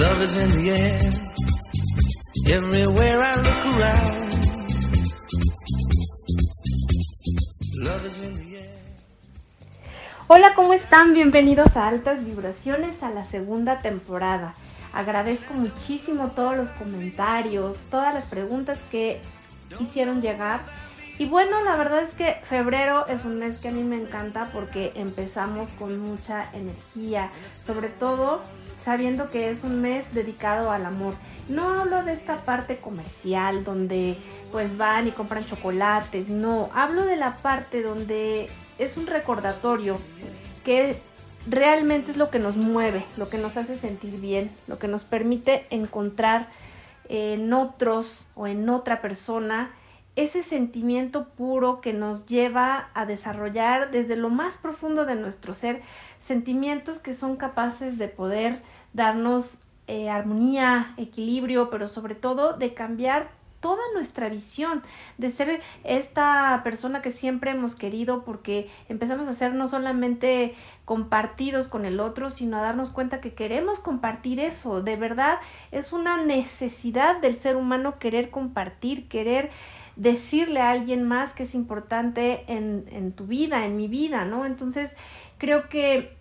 Love is in the air. Everywhere I look around. Love is in the. Hola, ¿cómo están? Bienvenidos a Altas Vibraciones a la segunda temporada. Agradezco muchísimo todos los comentarios, todas las preguntas que hicieron llegar. Y bueno, la verdad es que febrero es un mes que a mí me encanta porque empezamos con mucha energía, sobre todo sabiendo que es un mes dedicado al amor. No hablo de esta parte comercial donde pues van y compran chocolates, no, hablo de la parte donde es un recordatorio que realmente es lo que nos mueve, lo que nos hace sentir bien, lo que nos permite encontrar en otros o en otra persona ese sentimiento puro que nos lleva a desarrollar desde lo más profundo de nuestro ser sentimientos que son capaces de poder darnos eh, armonía, equilibrio, pero sobre todo de cambiar toda nuestra visión, de ser esta persona que siempre hemos querido porque empezamos a ser no solamente compartidos con el otro, sino a darnos cuenta que queremos compartir eso, de verdad es una necesidad del ser humano querer compartir, querer decirle a alguien más que es importante en, en tu vida, en mi vida, ¿no? Entonces creo que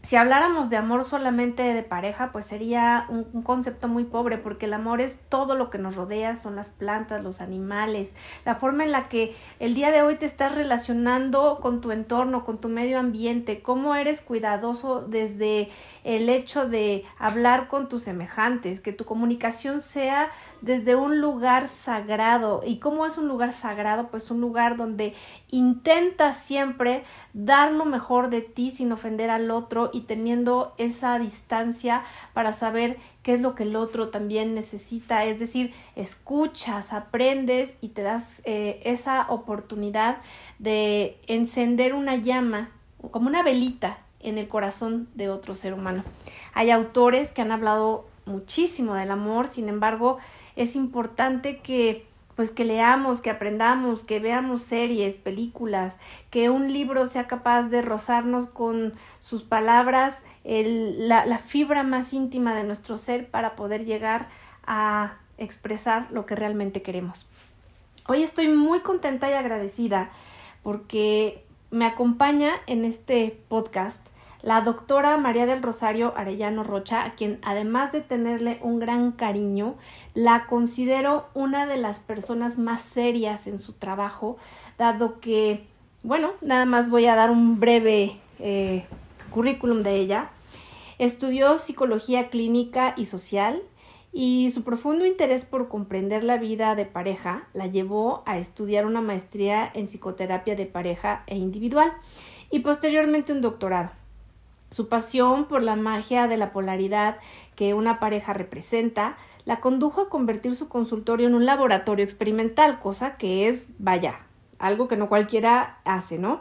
si habláramos de amor solamente de pareja, pues sería un, concepto muy pobre, porque el amor es todo lo que nos rodea, son las plantas, los animales, la forma en la que el día de hoy te estás relacionando con tu entorno, con tu medio ambiente, cómo eres cuidadoso desde el hecho de hablar con tus semejantes, que tu comunicación sea desde un lugar sagrado. ¿Y cómo es un lugar sagrado? Pues un lugar donde intenta siempre dar lo mejor de ti sin ofender al otro y teniendo esa distancia para saber qué es lo que el otro también necesita. Es decir, escuchas, aprendes y te das eh, esa oportunidad de encender una llama como una velita en el corazón de otro ser humano. Hay autores que han hablado muchísimo del amor, sin embargo, es importante que pues que leamos, que aprendamos, que veamos series, películas, que un libro sea capaz de rozarnos con sus palabras la, la fibra más íntima de nuestro ser para poder llegar a expresar lo que realmente queremos. Hoy estoy muy contenta y agradecida porque me acompaña en este podcast la doctora María del Rosario Arellano Rocha, a quien además de tenerle un gran cariño, la considero una de las personas más serias en su trabajo, dado que, bueno, nada más voy a dar un breve eh, currículum de ella. Estudió psicología clínica y social, y su profundo interés por comprender la vida de pareja la llevó a estudiar una maestría en psicoterapia de pareja e individual y posteriormente un doctorado. Su pasión por la magia de la polaridad que una pareja representa la condujo a convertir su consultorio en un laboratorio experimental, cosa que es, vaya, algo que no cualquiera hace, ¿no?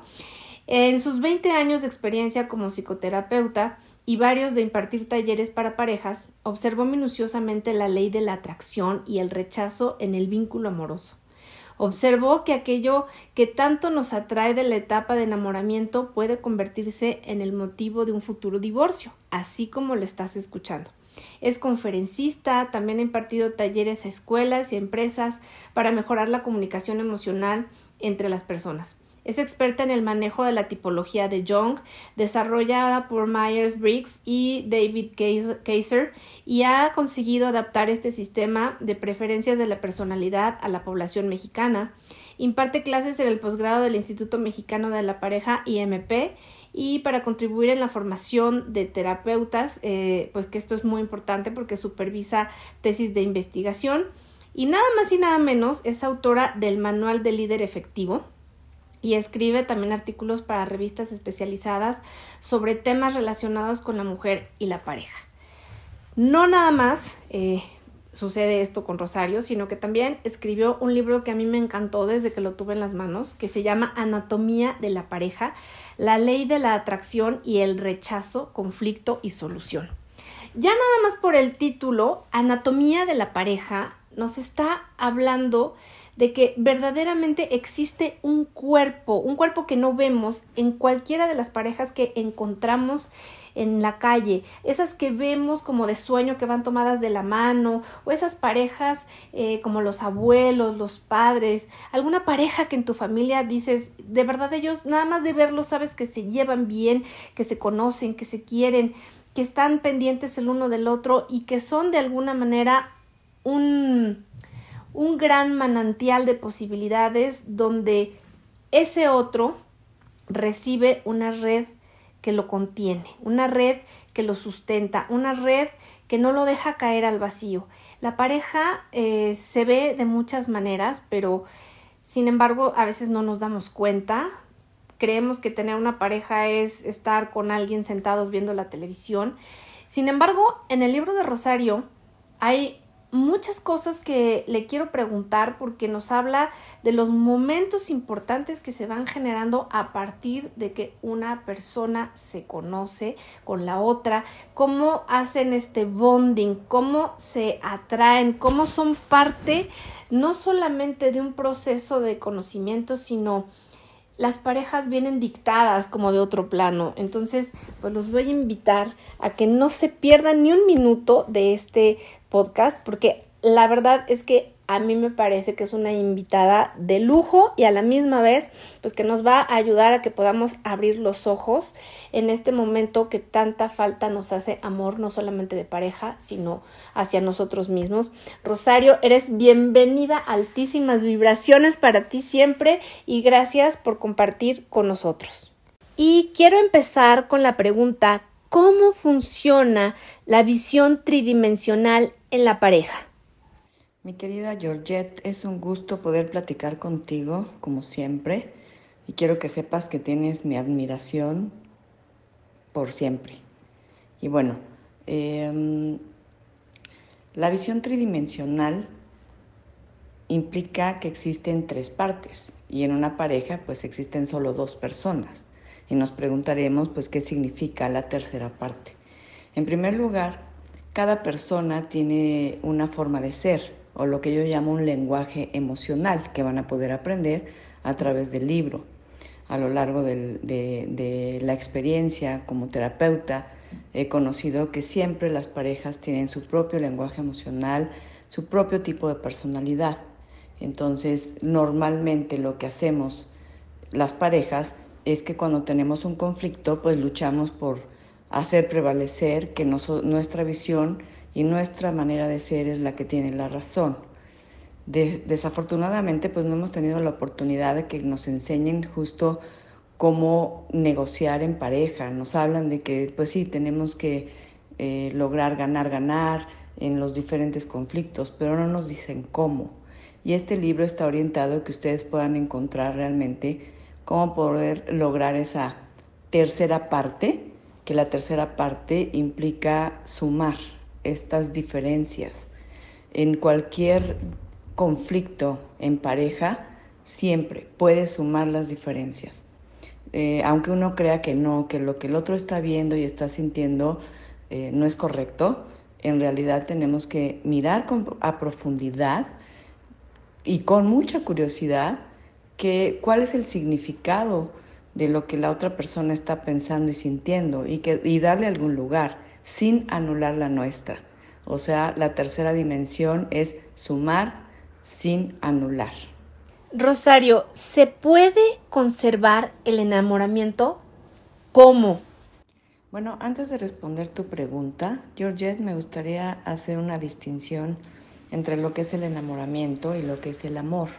En sus 20 años de experiencia como psicoterapeuta y varios de impartir talleres para parejas, observó minuciosamente la ley de la atracción y el rechazo en el vínculo amoroso. Observó que aquello que tanto nos atrae de la etapa de enamoramiento puede convertirse en el motivo de un futuro divorcio, así como lo estás escuchando. Es conferencista, también ha impartido talleres a escuelas y empresas para mejorar la comunicación emocional entre las personas. Es experta en el manejo de la tipología de Jung, desarrollada por Myers-Briggs y David Kaiser, y ha conseguido adaptar este sistema de preferencias de la personalidad a la población mexicana. Imparte clases en el posgrado del Instituto Mexicano de la Pareja IMP y para contribuir en la formación de terapeutas, eh, pues que esto es muy importante porque supervisa tesis de investigación. Y nada más y nada menos es autora del Manual del Líder Efectivo, y escribe también artículos para revistas especializadas sobre temas relacionados con la mujer y la pareja. No nada más eh, sucede esto con Rosario, sino que también escribió un libro que a mí me encantó desde que lo tuve en las manos, que se llama Anatomía de la pareja, la ley de la atracción y el rechazo, conflicto y solución. Ya nada más por el título, Anatomía de la pareja, nos está hablando de que verdaderamente existe un cuerpo, un cuerpo que no vemos en cualquiera de las parejas que encontramos en la calle, esas que vemos como de sueño que van tomadas de la mano, o esas parejas eh, como los abuelos, los padres, alguna pareja que en tu familia dices, de verdad ellos nada más de verlos sabes que se llevan bien, que se conocen, que se quieren, que están pendientes el uno del otro y que son de alguna manera un, un gran manantial de posibilidades donde ese otro recibe una red que lo contiene, una red que lo sustenta, una red que no lo deja caer al vacío. La pareja eh, se ve de muchas maneras, pero sin embargo a veces no nos damos cuenta. Creemos que tener una pareja es estar con alguien sentados viendo la televisión. Sin embargo, en el libro de Rosario hay muchas cosas que le quiero preguntar porque nos habla de los momentos importantes que se van generando a partir de que una persona se conoce con la otra, cómo hacen este bonding, cómo se atraen, cómo son parte no solamente de un proceso de conocimiento, sino las parejas vienen dictadas como de otro plano. Entonces, pues los voy a invitar a que no se pierdan ni un minuto de este podcast porque la verdad es que a mí me parece que es una invitada de lujo y a la misma vez pues que nos va a ayudar a que podamos abrir los ojos en este momento que tanta falta nos hace amor no solamente de pareja sino hacia nosotros mismos. Rosario, eres bienvenida, altísimas vibraciones para ti siempre y gracias por compartir con nosotros. Y quiero empezar con la pregunta, ¿cómo funciona la visión tridimensional en la pareja? Mi querida Georgette, es un gusto poder platicar contigo, como siempre, y quiero que sepas que tienes mi admiración por siempre. Y bueno, em, la visión tridimensional implica que existen tres partes y en una pareja pues existen solo dos personas y nos preguntaremos pues qué significa la tercera parte. En primer lugar, cada persona tiene una forma de ser o lo que yo llamo un lenguaje emocional que van a poder aprender a través del libro. A lo largo de, la experiencia como terapeuta he conocido que siempre las parejas tienen su propio lenguaje emocional, su propio tipo de personalidad. Entonces, normalmente lo que hacemos las parejas es que cuando tenemos un conflicto, pues luchamos por hacer prevalecer que nuestra visión y nuestra manera de ser es la que tiene la razón. desafortunadamente, pues no hemos tenido la oportunidad de que nos enseñen justo cómo negociar en pareja. Nos hablan de que, pues sí, tenemos que eh, lograr ganar, ganar en los diferentes conflictos, pero no nos dicen cómo. Y este libro está orientado a que ustedes puedan encontrar realmente cómo poder lograr esa tercera parte, que la tercera parte implica sumar estas diferencias. En cualquier conflicto en pareja, siempre puedes sumar las diferencias. Eh, aunque uno crea que no, que lo que el otro está viendo y está sintiendo eh, no es correcto, en realidad tenemos que mirar a profundidad y con mucha curiosidad que, cuál es el significado de lo que la otra persona está pensando y sintiendo y, que, y darle algún lugar sin anular la nuestra. O sea, la tercera dimensión es sumar sin anular. Rosario, ¿se puede conservar el enamoramiento? ¿Cómo? Bueno, antes de responder tu pregunta, Georgette, me gustaría hacer una distinción entre lo que es el enamoramiento y lo que es el amor.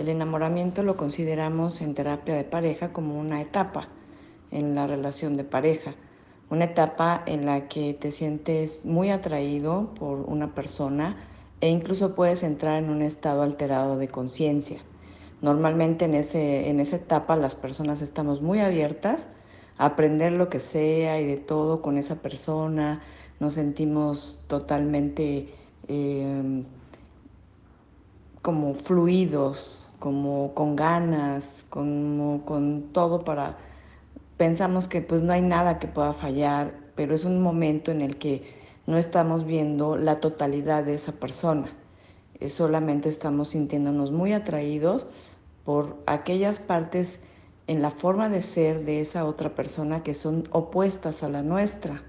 El enamoramiento lo consideramos en terapia de pareja como una etapa en la relación de pareja una etapa en la que te sientes muy atraído por una persona e incluso puedes entrar en un estado alterado de conciencia. Normalmente en, ese, en esa etapa las personas estamos muy abiertas a aprender lo que sea y de todo con esa persona, nos sentimos totalmente em, como fluidos, como con ganas, como con todo para pensamos que pues no hay nada que pueda fallar, pero es un momento en el que no estamos viendo la totalidad de esa persona. eh, solamente estamos sintiéndonos muy atraídos por aquellas partes en la forma de ser de esa otra persona que son opuestas a la nuestra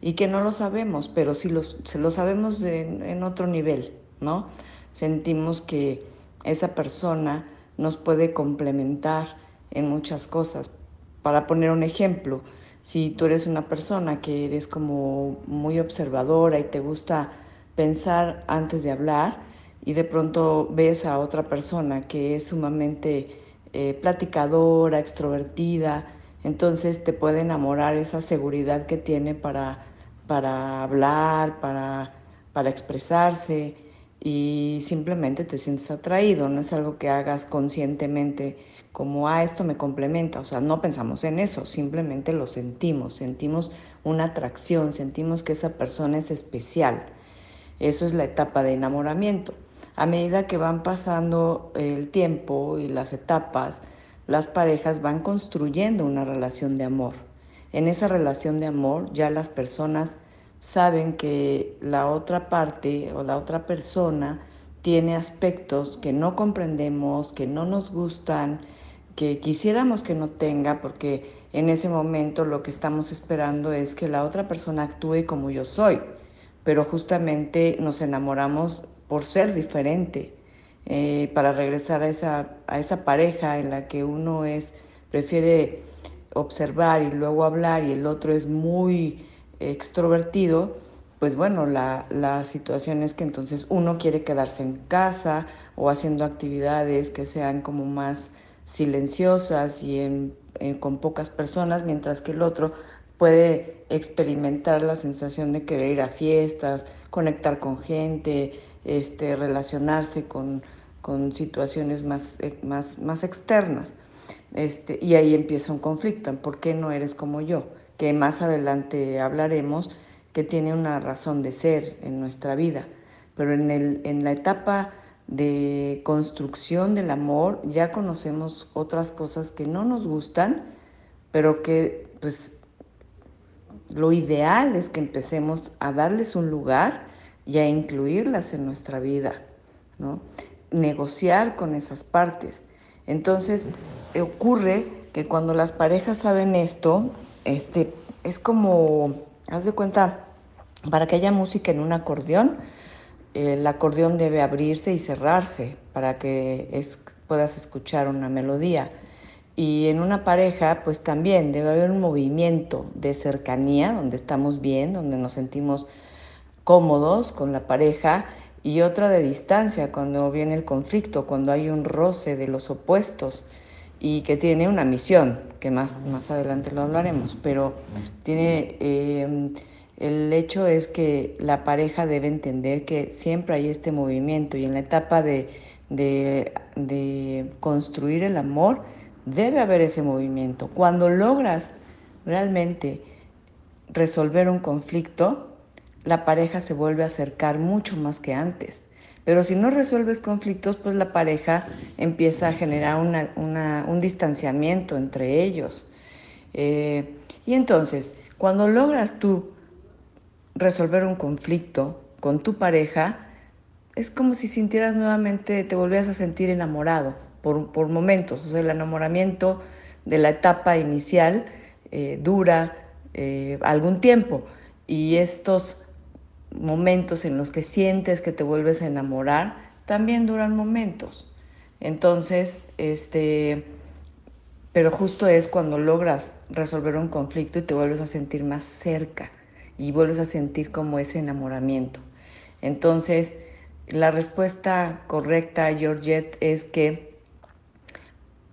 y que no lo sabemos, pero sí los, se lo sabemos en, en otro nivel, ¿no? Sentimos que esa persona nos puede complementar en muchas cosas. Para poner un ejemplo, si tú eres una persona que eres como muy observadora y te gusta pensar antes de hablar y de pronto ves a otra persona que es sumamente eh, platicadora, extrovertida, entonces te puede enamorar esa seguridad que tiene para, para hablar, para, para expresarse y simplemente te sientes atraído, no es algo que hagas conscientemente como, ah, esto me complementa, o sea, no pensamos en eso, simplemente lo sentimos, sentimos una atracción, sentimos que esa persona es especial. Eso es la etapa de enamoramiento. A medida que van pasando el tiempo y las etapas, las parejas van construyendo una relación de amor. En esa relación de amor ya las personas saben que la otra parte o la otra persona tiene aspectos que no comprendemos, que no nos gustan, que quisiéramos que no tenga, porque en ese momento lo que estamos esperando es que la otra persona actúe como yo soy, pero justamente nos enamoramos por ser diferente, eh, para regresar a esa, a esa pareja en la que uno es, prefiere observar y luego hablar y el otro es muy extrovertido, pues bueno, la, la, situación es que entonces uno quiere quedarse en casa o haciendo actividades que sean como más silenciosas y en, con pocas personas, mientras que el otro puede experimentar la sensación de querer ir a fiestas, conectar con gente, este, relacionarse con, con situaciones más, eh, más, más externas. Este, y ahí empieza un conflicto, ¿por qué no eres como yo? Que más adelante hablaremos, que tiene una razón de ser en nuestra vida. Pero en, el, en la etapa de construcción del amor ya conocemos otras cosas que no nos gustan, pero que pues lo ideal es que empecemos a darles un lugar y a incluirlas en nuestra vida, ¿no? negociar con esas partes. Entonces ocurre que cuando las parejas saben esto, este, es como, haz de cuenta, para que haya música en un acordeón, el acordeón debe abrirse y cerrarse para que puedas escuchar una melodía. Y en una pareja, pues también debe haber un movimiento de cercanía, donde estamos bien, donde nos sentimos cómodos con la pareja, y otra de distancia, cuando viene el conflicto, cuando hay un roce de los opuestos y que tiene una misión, que más, más adelante lo hablaremos, pero tiene, eh, el hecho es que la pareja debe entender que siempre hay este movimiento y en la etapa de, de, de construir el amor debe haber ese movimiento. Cuando logras realmente resolver un conflicto, la pareja se vuelve a acercar mucho más que antes. Pero si no resuelves conflictos, pues la pareja empieza a generar un distanciamiento entre ellos. Eh, y entonces, cuando logras tú resolver un conflicto con tu pareja, es como si sintieras nuevamente, te volvías a sentir enamorado por, momentos. O sea, el enamoramiento de la etapa inicial eh, dura eh, algún tiempo y estos momentos en los que sientes que te vuelves a enamorar, también duran momentos. Entonces, este, pero justo es cuando logras resolver un conflicto y te vuelves a sentir más cerca y vuelves a sentir como ese enamoramiento. Entonces, la respuesta correcta, Georgette, es que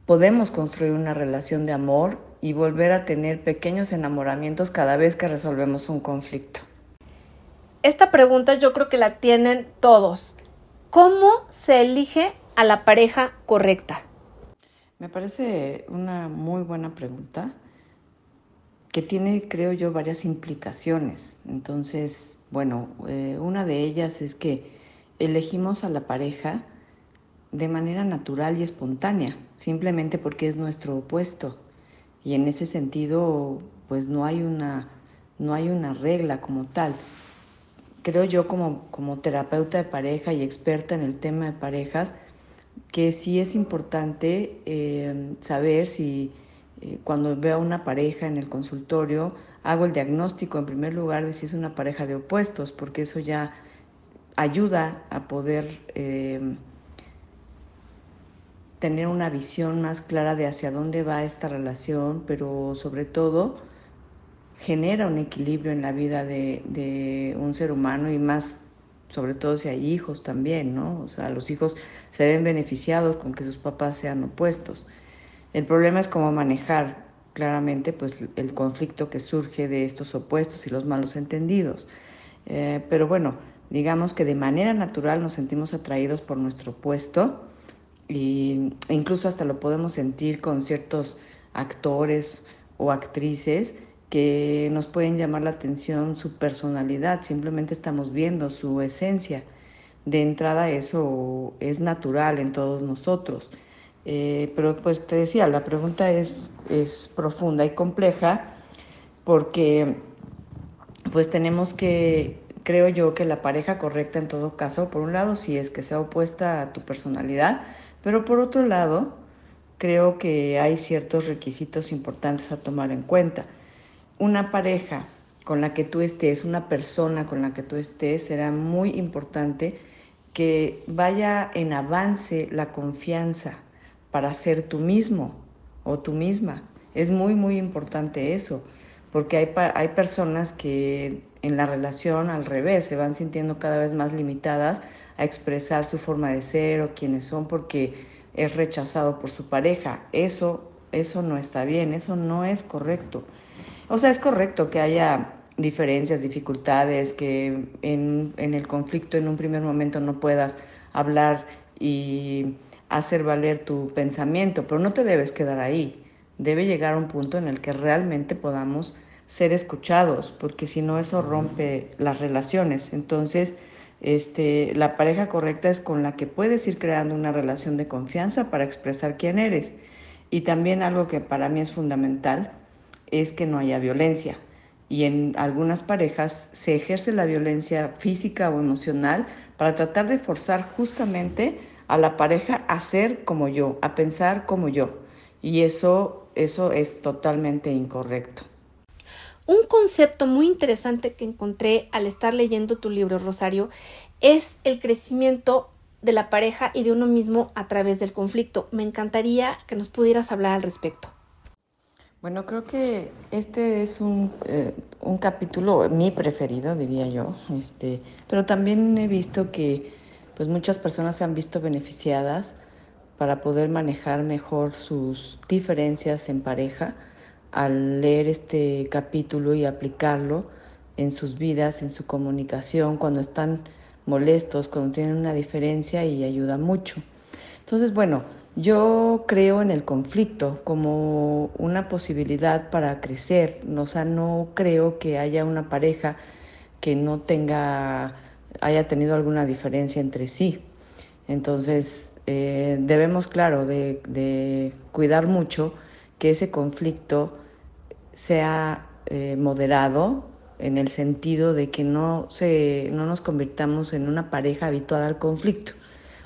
podemos construir una relación de amor y volver a tener pequeños enamoramientos cada vez que resolvemos un conflicto. Esta pregunta yo creo que la tienen todos. ¿Cómo se elige a la pareja correcta? Me parece una muy buena pregunta que tiene, creo yo, varias implicaciones. Entonces, bueno, eh, una de ellas es que elegimos a la pareja de manera natural y espontánea, simplemente porque es nuestro opuesto. Y en ese sentido, pues no hay una, no hay una regla como tal creo yo como, como terapeuta de pareja y experta en el tema de parejas, que sí es importante eh, saber si eh, cuando veo a una pareja en el consultorio, hago el diagnóstico en primer lugar de si es una pareja de opuestos, porque eso ya ayuda a poder eh, tener una visión más clara de hacia dónde va esta relación, pero sobre todo genera un equilibrio en la vida de, de un ser humano y más sobre todo si hay hijos también, ¿no? O sea, los hijos se ven beneficiados con que sus papás sean opuestos. El problema es cómo manejar claramente pues, el conflicto que surge de estos opuestos y los malos entendidos. Eh, pero bueno, digamos que de manera natural nos sentimos atraídos por nuestro opuesto e incluso hasta lo podemos sentir con ciertos actores o actrices que nos pueden llamar la atención su personalidad, simplemente estamos viendo su esencia. De entrada eso es natural en todos nosotros. Eh, pero pues te decía, la pregunta es, es profunda y compleja porque pues tenemos que, creo yo que la pareja correcta en todo caso, por un lado sí es que sea opuesta a tu personalidad, pero por otro lado creo que hay ciertos requisitos importantes a tomar en cuenta una pareja con la que tú estés, una persona con la que tú estés, será muy importante que vaya en avance la confianza para ser tú mismo o tú misma. Es muy, muy importante eso, porque hay, hay personas que en la relación al revés se van sintiendo cada vez más limitadas a expresar su forma de ser o quiénes son porque es rechazado por su pareja. Eso, eso no está bien, eso no es correcto. O sea, es correcto que haya diferencias, dificultades, que en, el conflicto en un primer momento no puedas hablar y hacer valer tu pensamiento, pero no te debes quedar ahí. Debe llegar a un punto en el que realmente podamos ser escuchados, porque si no eso rompe las relaciones. Entonces, este, la pareja correcta es con la que puedes ir creando una relación de confianza para expresar quién eres. Y también algo que para mí es fundamental es que no haya violencia. Y en algunas parejas se ejerce la violencia física o emocional para tratar de forzar justamente a la pareja a ser como yo, a pensar como yo. Y eso, eso es totalmente incorrecto. Un concepto muy interesante que encontré al estar leyendo tu libro, Rosario, es el crecimiento de la pareja y de uno mismo a través del conflicto. Me encantaría que nos pudieras hablar al respecto. Bueno, creo que este es un, eh, un capítulo, mi preferido, diría yo, este, pero también he visto que pues muchas personas se han visto beneficiadas para poder manejar mejor sus diferencias en pareja al leer este capítulo y aplicarlo en sus vidas, en su comunicación, cuando están molestos, cuando tienen una diferencia y ayuda mucho. Entonces, bueno, yo creo en el conflicto como una posibilidad para crecer, o sea, no creo que haya una pareja que no tenga, haya tenido alguna diferencia entre sí. Entonces, eh, debemos, claro, de, cuidar mucho que ese conflicto sea eh, moderado en el sentido de que no, se, no nos convirtamos en una pareja habituada al conflicto.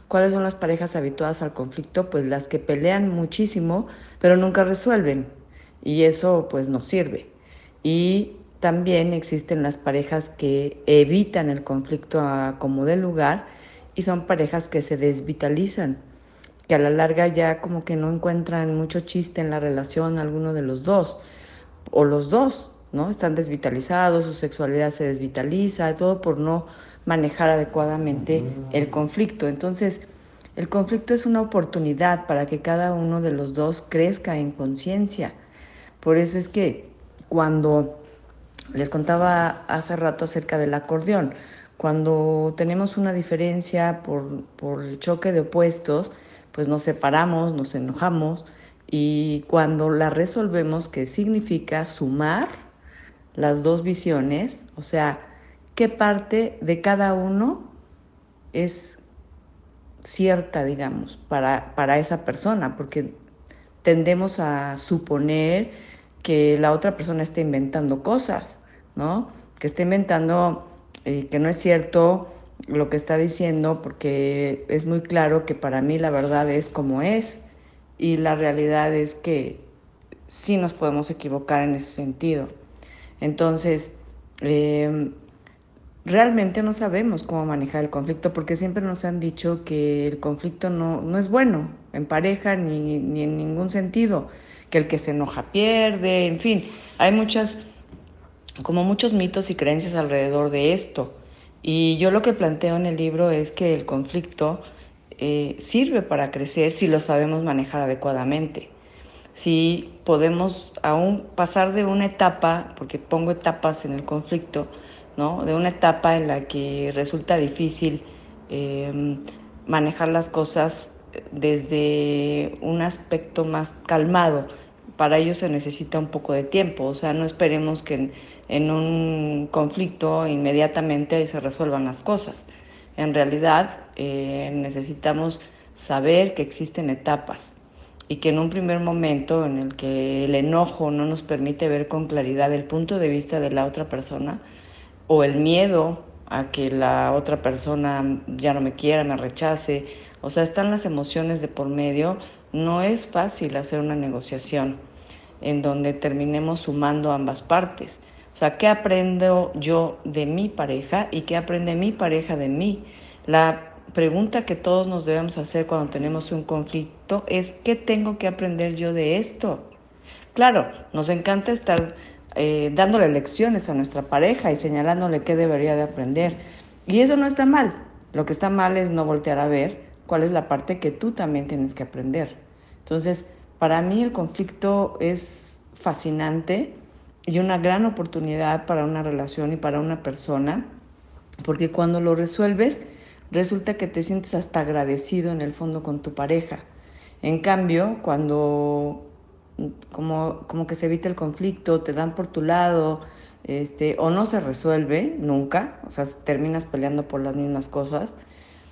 ¿Cuáles son las parejas habituadas al conflicto? Pues las que pelean muchísimo, pero nunca resuelven. Y eso pues no sirve. Y también existen las parejas que evitan el conflicto a como de lugar y son parejas que se desvitalizan, que a la larga ya como que no encuentran mucho chiste en la relación alguno de los dos, o los dos, ¿no? Están desvitalizados, su sexualidad se desvitaliza, todo por no manejar adecuadamente el conflicto. Entonces, el conflicto es una oportunidad para que cada uno de los dos crezca en conciencia. Por eso es que cuando les contaba hace rato acerca del acordeón, cuando tenemos una diferencia por, por el choque de opuestos, pues nos separamos, nos enojamos y cuando la resolvemos, que significa sumar las dos visiones, o sea, qué parte de cada uno es cierta, digamos, para, para esa persona, porque tendemos a suponer que la otra persona está inventando cosas, ¿no? Que está inventando eh, que no es cierto lo que está diciendo porque es muy claro que para mí la verdad es como es y la realidad es que sí nos podemos equivocar en ese sentido. Entonces, eh, realmente no sabemos cómo manejar el conflicto porque siempre nos han dicho que el conflicto no, no es bueno en pareja ni, ni en ningún sentido, que el que se enoja pierde, en fin, hay muchas, como muchos mitos y creencias alrededor de esto. Y yo lo que planteo en el libro es que el conflicto eh, sirve para crecer si lo sabemos manejar adecuadamente. Si podemos aún pasar de una etapa, porque pongo etapas en el conflicto, ¿no? de una etapa en la que resulta difícil eh, manejar las cosas desde un aspecto más calmado. Para ello se necesita un poco de tiempo, o sea, no esperemos que en, un conflicto inmediatamente se resuelvan las cosas. En realidad eh, necesitamos saber que existen etapas y que en un primer momento en el que el enojo no nos permite ver con claridad el punto de vista de la otra persona o el miedo a que la otra persona ya no me quiera, me rechace, o sea, están las emociones de por medio, no es fácil hacer una negociación en donde terminemos sumando ambas partes. O sea, ¿qué aprendo yo de mi pareja y qué aprende mi pareja de mí? La pregunta que todos nos debemos hacer cuando tenemos un conflicto es, ¿qué tengo que aprender yo de esto? Claro, nos encanta estar eh, dándole lecciones a nuestra pareja y señalándole qué debería de aprender. Y eso no está mal. Lo que está mal es no voltear a ver cuál es la parte que tú también tienes que aprender. Entonces, para mí el conflicto es fascinante y una gran oportunidad para una relación y para una persona, porque cuando lo resuelves, resulta que te sientes hasta agradecido en el fondo con tu pareja. En cambio, cuando como, como que se evita el conflicto, te dan por tu lado, este, o no se resuelve nunca, o sea, terminas peleando por las mismas cosas,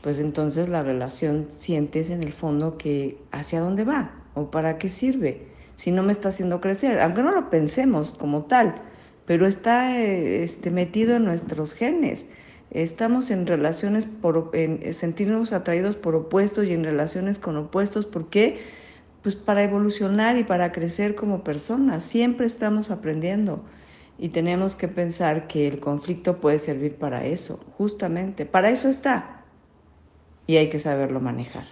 pues entonces la relación sientes en el fondo que hacia dónde va o para qué sirve si no me está haciendo crecer, aunque no lo pensemos como tal, pero está este, metido en nuestros genes. Estamos en relaciones por en sentirnos atraídos por opuestos y en relaciones con opuestos, ¿por qué? Pues para evolucionar y para crecer como personas, siempre estamos aprendiendo y tenemos que pensar que el conflicto puede servir para eso, justamente, para eso está y hay que saberlo manejar.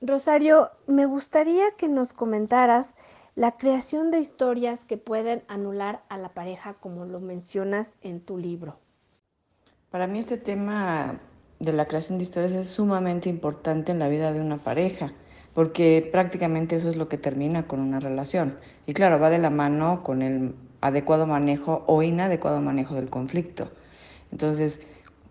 Rosario, me gustaría que nos comentaras la creación de historias que pueden anular a la pareja, como lo mencionas en tu libro. Para mí este tema de la creación de historias es sumamente importante en la vida de una pareja, porque prácticamente eso es lo que termina con una relación. Y claro, va de la mano con el adecuado manejo o inadecuado manejo del conflicto. Entonces,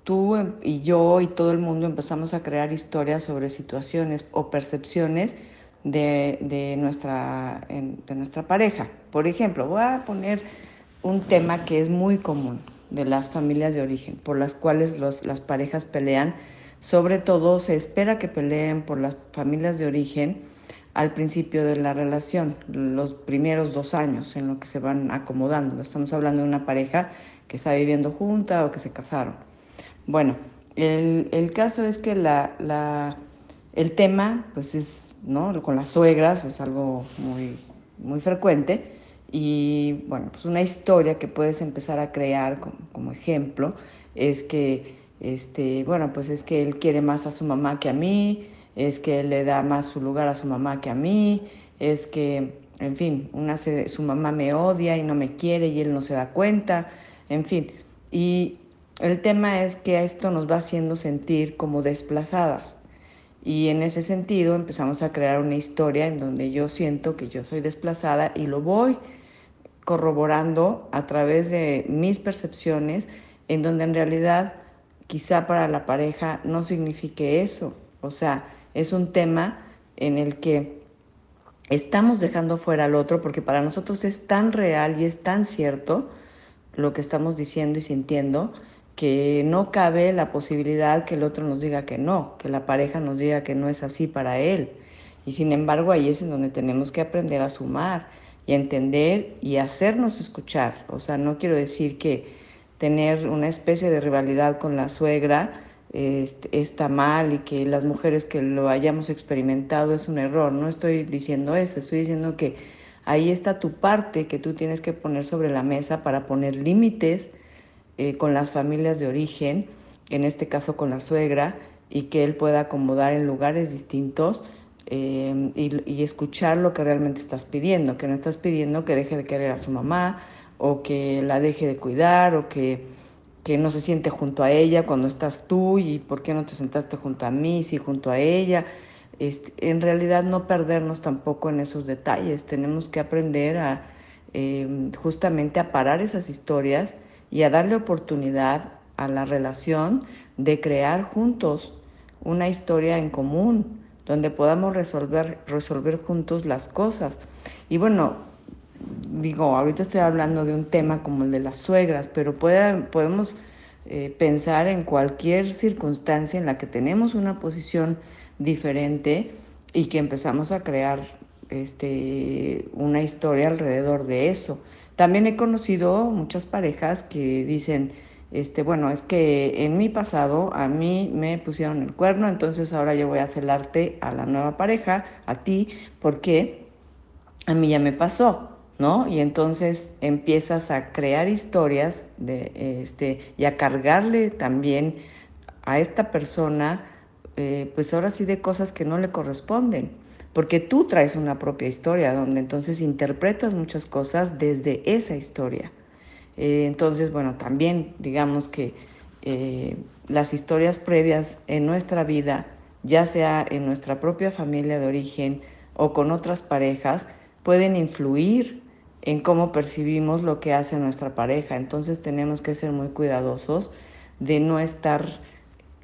tú y yo y todo el mundo empezamos a crear historias sobre situaciones o percepciones de, nuestra, de nuestra pareja. Por ejemplo, voy a poner un tema que es muy común de las familias de origen, por las cuales las parejas pelean. Sobre todo se espera que peleen por las familias de origen al principio de la relación, los primeros dos años en lo que se van acomodando. Estamos hablando de una pareja que está viviendo junta o que se casaron. Bueno, el, caso es que la, el tema, pues es, ¿no? Con las suegras es algo muy, muy frecuente. Y bueno, pues una historia que puedes empezar a crear como, ejemplo es que, este, bueno, pues es que él quiere más a su mamá que a mí, es que él le da más su lugar a su mamá que a mí, es que, en fin, una su mamá me odia y no me quiere y él no se da cuenta, en fin. Y el tema es que esto nos va haciendo sentir como desplazadas. Y en ese sentido empezamos a crear una historia en donde yo siento que yo soy desplazada y lo voy corroborando a través de mis percepciones, en donde en realidad quizá para la pareja no signifique eso. O sea, es un tema en el que estamos dejando fuera al otro porque para nosotros es tan real y es tan cierto lo que estamos diciendo y sintiendo que no cabe la posibilidad que el otro nos diga que no, que la pareja nos diga que no es así para él. Y sin embargo ahí es en donde tenemos que aprender a sumar y entender y hacernos escuchar. O sea, no quiero decir que tener una especie de rivalidad con la suegra este, está mal y que las mujeres que lo hayamos experimentado es un error. No estoy diciendo eso, estoy diciendo que ahí está tu parte que tú tienes que poner sobre la mesa para poner límites eh, con las familias de origen, en este caso con la suegra, y que él pueda acomodar en lugares distintos. Y, y escuchar lo que realmente estás pidiendo, que no estás pidiendo que deje de querer a su mamá o que la deje de cuidar o que que no se siente junto a ella cuando estás tú y por qué no te sentaste junto a mí, si junto a ella. Este, en realidad no perdernos tampoco en esos detalles, tenemos que aprender a em, justamente a parar esas historias y a darle oportunidad a la relación de crear juntos una historia en común, donde podamos resolver, resolver juntos las cosas. Y bueno, digo, ahorita estoy hablando de un tema como el de las suegras, pero podemos eh, pensar en cualquier circunstancia en la que tenemos una posición diferente y que empezamos a crear este, una historia alrededor de eso. También he conocido muchas parejas que dicen, este, bueno, es que en mi pasado a mí me pusieron el cuerno, entonces ahora yo voy a celarte a la nueva pareja, a ti, porque a mí ya me pasó. ¿No? Y entonces empiezas a crear historias de, este, y a cargarle también a esta persona, eh, pues ahora sí de cosas que no le corresponden, porque tú traes una propia historia donde entonces interpretas muchas cosas desde esa historia. Eh, entonces, bueno, también digamos que eh, las historias previas en nuestra vida, ya sea en nuestra propia familia de origen o con otras parejas, pueden influir en cómo percibimos lo que hace nuestra pareja. Entonces tenemos que ser muy cuidadosos de no estar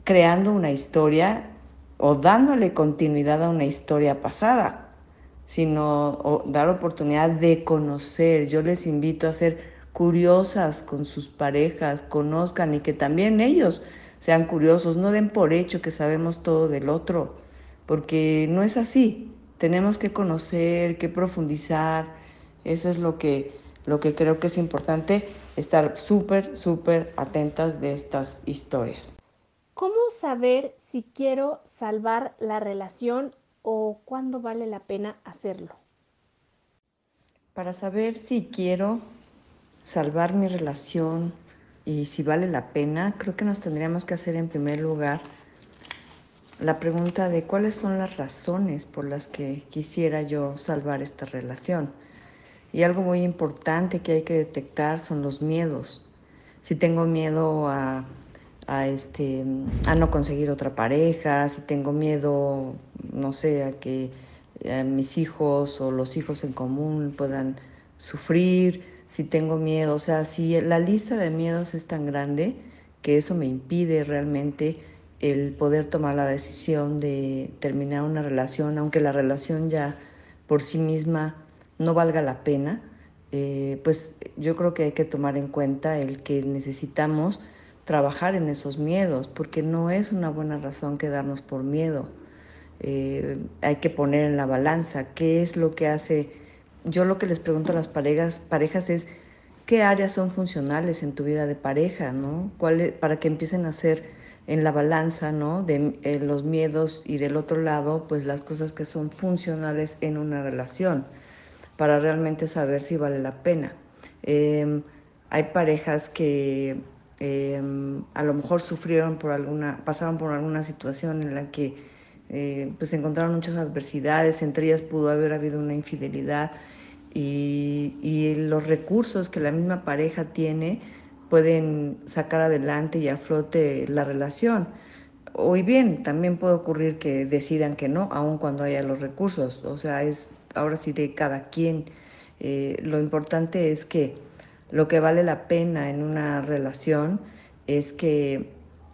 creando una historia o dándole continuidad a una historia pasada, sino dar oportunidad de conocer. Yo les invito a ser curiosas con sus parejas, conozcan y que también ellos sean curiosos, no den por hecho que sabemos todo del otro, porque no es así. Tenemos que conocer, que profundizar, eso es lo que, lo que creo que es importante, estar súper, súper atentas de estas historias. ¿Cómo saber si quiero salvar la relación o cuándo vale la pena hacerlo? Para saber si quiero salvar mi relación y si vale la pena, creo que nos tendríamos que hacer en primer lugar la pregunta de cuáles son las razones por las que quisiera yo salvar esta relación. Y algo muy importante que hay que detectar son los miedos. Si tengo miedo a, este, a no conseguir otra pareja, si tengo miedo, no sé, a que mis hijos o los hijos en común puedan sufrir, si tengo miedo, o sea, si la lista de miedos es tan grande que eso me impide realmente el poder tomar la decisión de terminar una relación, aunque la relación ya por sí misma no valga la pena, eh, pues yo creo que hay que tomar en cuenta el que necesitamos trabajar en esos miedos, porque no es una buena razón quedarnos por miedo. Eh, hay que poner en la balanza qué es lo que hace. Yo lo que les pregunto a las parejas, parejas es qué áreas son funcionales en tu vida de pareja, ¿no? para que empiecen a hacer en la balanza, ¿no? De eh, los miedos y del otro lado, pues las cosas que son funcionales en una relación para realmente saber si vale la pena. Em, hay parejas que em, a lo mejor sufrieron por alguna, pasaron por alguna situación en la que eh, pues encontraron muchas adversidades, entre ellas pudo haber habido una infidelidad y, y los recursos que la misma pareja tiene pueden sacar adelante y a flote la relación. Hoy bien, también puede ocurrir que decidan que no, aun cuando haya los recursos. O sea, es ahora sí de cada quien. Eh, lo importante es que lo que vale la pena en una relación es que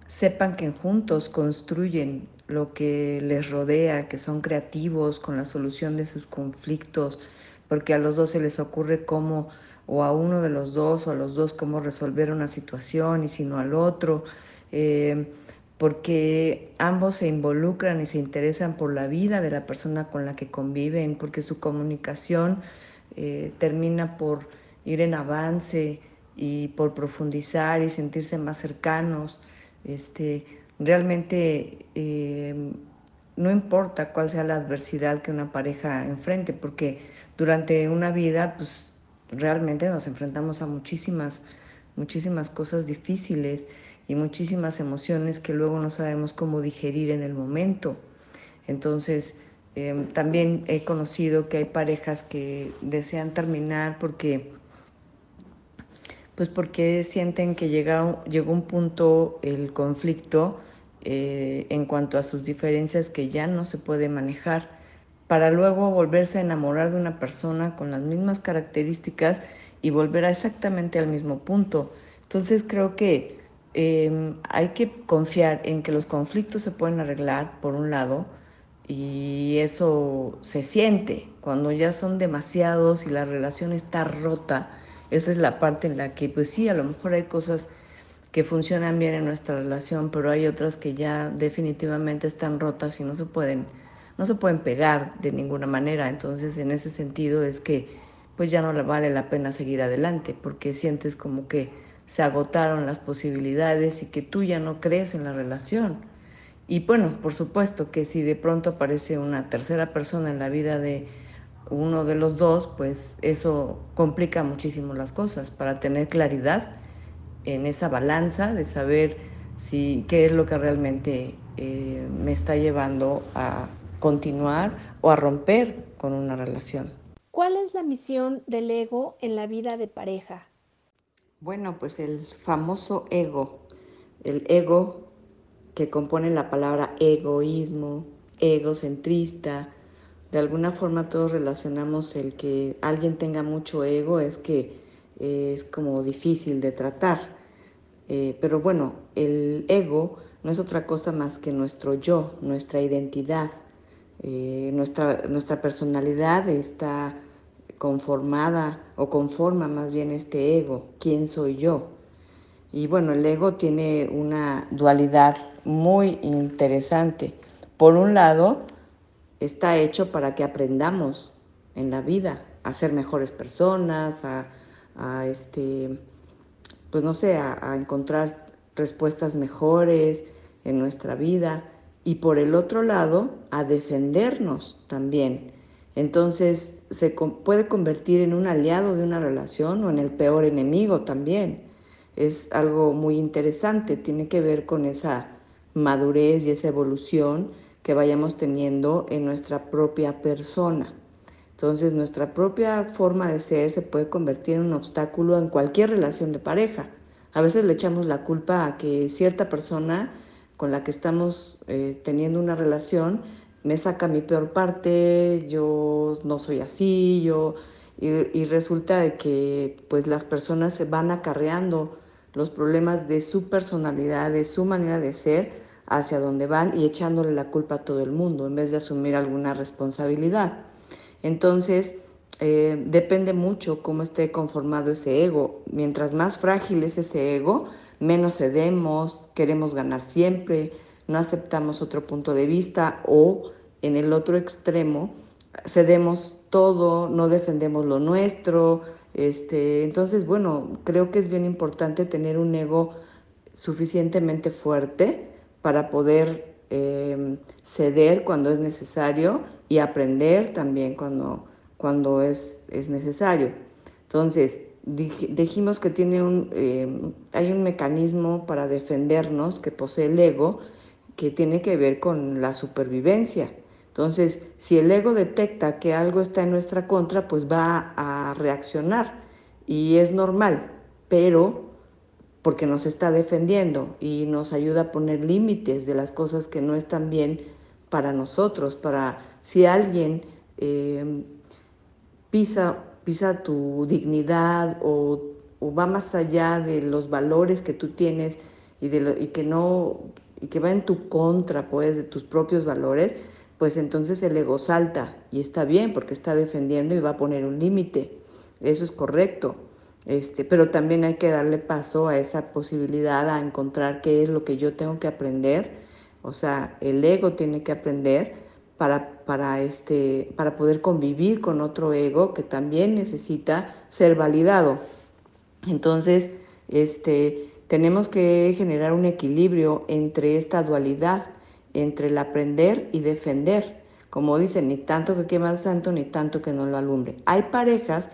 sepan que juntos construyen lo que les rodea, que son creativos con la solución de sus conflictos, porque a los dos se les ocurre cómo, o a uno de los dos, o a los dos cómo resolver una situación y sino al otro. Eh, porque ambos se involucran y se interesan por la vida de la persona con la que conviven, porque su comunicación eh, termina por ir en avance y por profundizar y sentirse más cercanos. Este, realmente eh, no importa cuál sea la adversidad que una pareja enfrente, porque durante una vida, pues realmente nos enfrentamos a muchísimas, muchísimas cosas difíciles y muchísimas emociones que luego no sabemos cómo digerir en el momento. Entonces, em, también he conocido que hay parejas que desean terminar porque pues porque sienten que llega, llegó un punto el conflicto eh, en cuanto a sus diferencias que ya no se puede manejar, para luego volverse a enamorar de una persona con las mismas características y volver a exactamente al mismo punto. Entonces creo que em, hay que confiar en que los conflictos se pueden arreglar, por un lado, y eso se siente cuando ya son demasiados y la relación está rota esa es la parte en la que, pues sí, a lo mejor hay cosas que funcionan bien en nuestra relación, pero hay otras que ya definitivamente están rotas y no se pueden, no se pueden pegar de ninguna manera. Entonces, en ese sentido es que pues ya no le vale la pena seguir adelante, porque sientes como que se agotaron las posibilidades y que tú ya no crees en la relación. Y bueno, por supuesto que si de pronto aparece una tercera persona en la vida de uno de los dos, pues eso complica muchísimo las cosas para tener claridad en esa balanza de saber si qué es lo que realmente eh, me está llevando a continuar o a romper con una relación. ¿Cuál es la misión del ego en la vida de pareja? Bueno, pues el famoso ego, el ego que compone la palabra egoísmo, egocentrista, de alguna forma todos relacionamos el que alguien tenga mucho ego es que eh, es como difícil de tratar. Eh, pero bueno, el ego no es otra cosa más que nuestro yo, nuestra identidad. Eh, nuestra, nuestra personalidad está conformada o conforma más bien este ego, quién soy yo. Y bueno, el ego tiene una dualidad muy interesante. Por un lado, está hecho para que aprendamos en la vida a ser mejores personas, a, este, pues no sé, a, encontrar respuestas mejores en nuestra vida y por el otro lado a defendernos también. Entonces se puede convertir en un aliado de una relación o en el peor enemigo también. Es algo muy interesante, tiene que ver con esa madurez y esa evolución que vayamos teniendo en nuestra propia persona. Entonces nuestra propia forma de ser se puede convertir en un obstáculo en cualquier relación de pareja. A veces le echamos la culpa a que cierta persona con la que estamos eh, teniendo una relación me saca mi peor parte, yo no soy así, yo y, y, resulta de que pues las personas se van acarreando los problemas de su personalidad, de su manera de ser hacia donde van y echándole la culpa a todo el mundo en vez de asumir alguna responsabilidad. Entonces, eh, depende mucho cómo esté conformado ese ego. Mientras más frágil es ese ego, menos cedemos, queremos ganar siempre, no aceptamos otro punto de vista o en el otro extremo cedemos todo, no defendemos lo nuestro. Este, entonces, bueno, creo que es bien importante tener un ego suficientemente fuerte para poder em, ceder cuando es necesario y aprender también cuando, cuando es, es necesario. Entonces, dijimos que tiene un, em, hay un mecanismo para defendernos que posee el ego que tiene que ver con la supervivencia. Entonces, si el ego detecta que algo está en nuestra contra, pues va a reaccionar y es normal, pero porque nos está defendiendo y nos ayuda a poner límites de las cosas que no están bien para nosotros, para si alguien eh, pisa, pisa tu dignidad o, va más allá de los valores que tú tienes y, de y que no y que va en tu contra pues de tus propios valores, pues entonces el ego salta y está bien porque está defendiendo y va a poner un límite. Eso es correcto. Este, pero también hay que darle paso a esa posibilidad a encontrar qué es lo que yo tengo que aprender. O sea, el ego tiene que aprender para, para, este, para poder convivir con otro ego que también necesita ser validado. Entonces, este, tenemos que generar un equilibrio entre esta dualidad, entre el aprender y defender. Como dicen, ni tanto que quema el santo, ni tanto que no lo alumbre. Hay parejas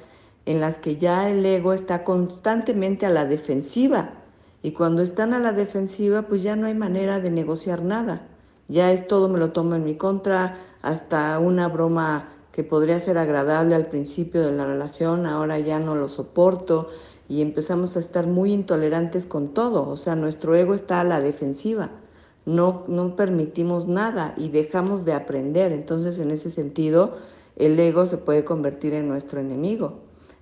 en las que ya el ego está constantemente a la defensiva. Y cuando están a la defensiva, pues ya no hay manera de negociar nada. Ya es todo, me lo tomo en mi contra, hasta una broma que podría ser agradable al principio de la relación, ahora ya no lo soporto y empezamos a estar muy intolerantes con todo. O sea, nuestro ego está a la defensiva. No, no permitimos nada y dejamos de aprender. Entonces, en ese sentido, el ego se puede convertir en nuestro enemigo.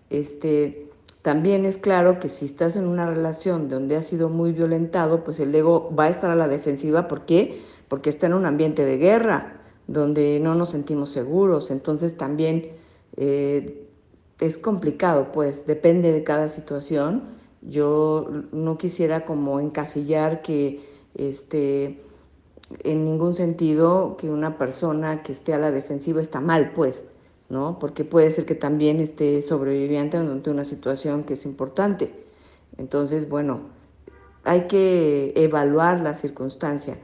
Este, también es claro que si estás en una relación donde has sido muy violentado, pues el ego va a estar a la defensiva. ¿Por qué? Porque está en un ambiente de guerra, donde no nos sentimos seguros. Entonces también eh, es complicado, pues depende de cada situación. Yo no quisiera como encasillar que este, en ningún sentido que una persona que esté a la defensiva está mal, pues, ¿no? Porque puede ser que también esté sobreviviente ante una situación que es importante. Entonces, bueno, hay que evaluar la circunstancia.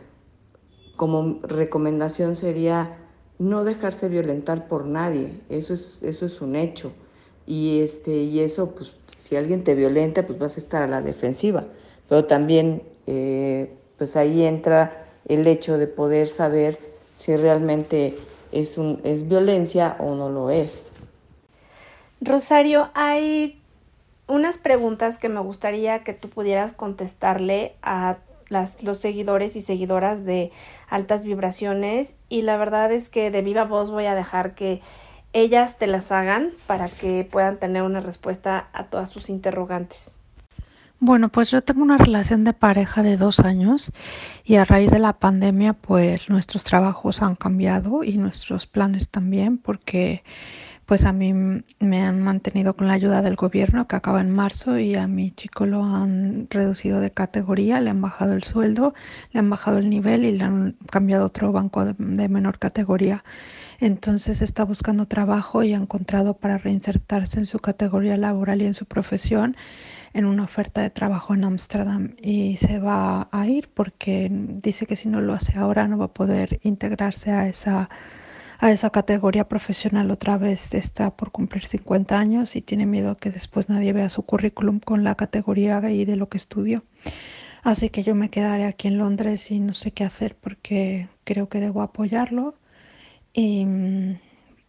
Como recomendación sería no dejarse violentar por nadie, eso es, eso es un hecho. Y, este, y eso, pues, si alguien te violenta, pues vas a estar a la defensiva. Pero también, eh, pues ahí entra el hecho de poder saber si realmente es, un, es violencia o no lo es. Rosario, hay unas preguntas que me gustaría que tú pudieras contestarle a las, los seguidores y seguidoras de altas vibraciones y la verdad es que de viva voz voy a dejar que ellas te las hagan para que puedan tener una respuesta a todas sus interrogantes. Bueno, pues yo tengo una relación de pareja de dos años y a raíz de la pandemia pues nuestros trabajos han cambiado y nuestros planes también porque pues a mí me han mantenido con la ayuda del gobierno que acaba en marzo y a mi chico lo han reducido de categoría, le han bajado el sueldo, le han bajado el nivel y le han cambiado otro banco de, de menor categoría. Entonces está buscando trabajo y ha encontrado para reinsertarse en su categoría laboral y en su profesión en una oferta de trabajo en Ámsterdam y se va a ir porque dice que si no lo hace ahora no va a poder integrarse a esa a esa categoría profesional otra vez está por cumplir 50 años y tiene miedo que después nadie vea su currículum con la categoría y de lo que estudió. Así que yo me quedaré aquí en Londres y no sé qué hacer porque creo que debo apoyarlo y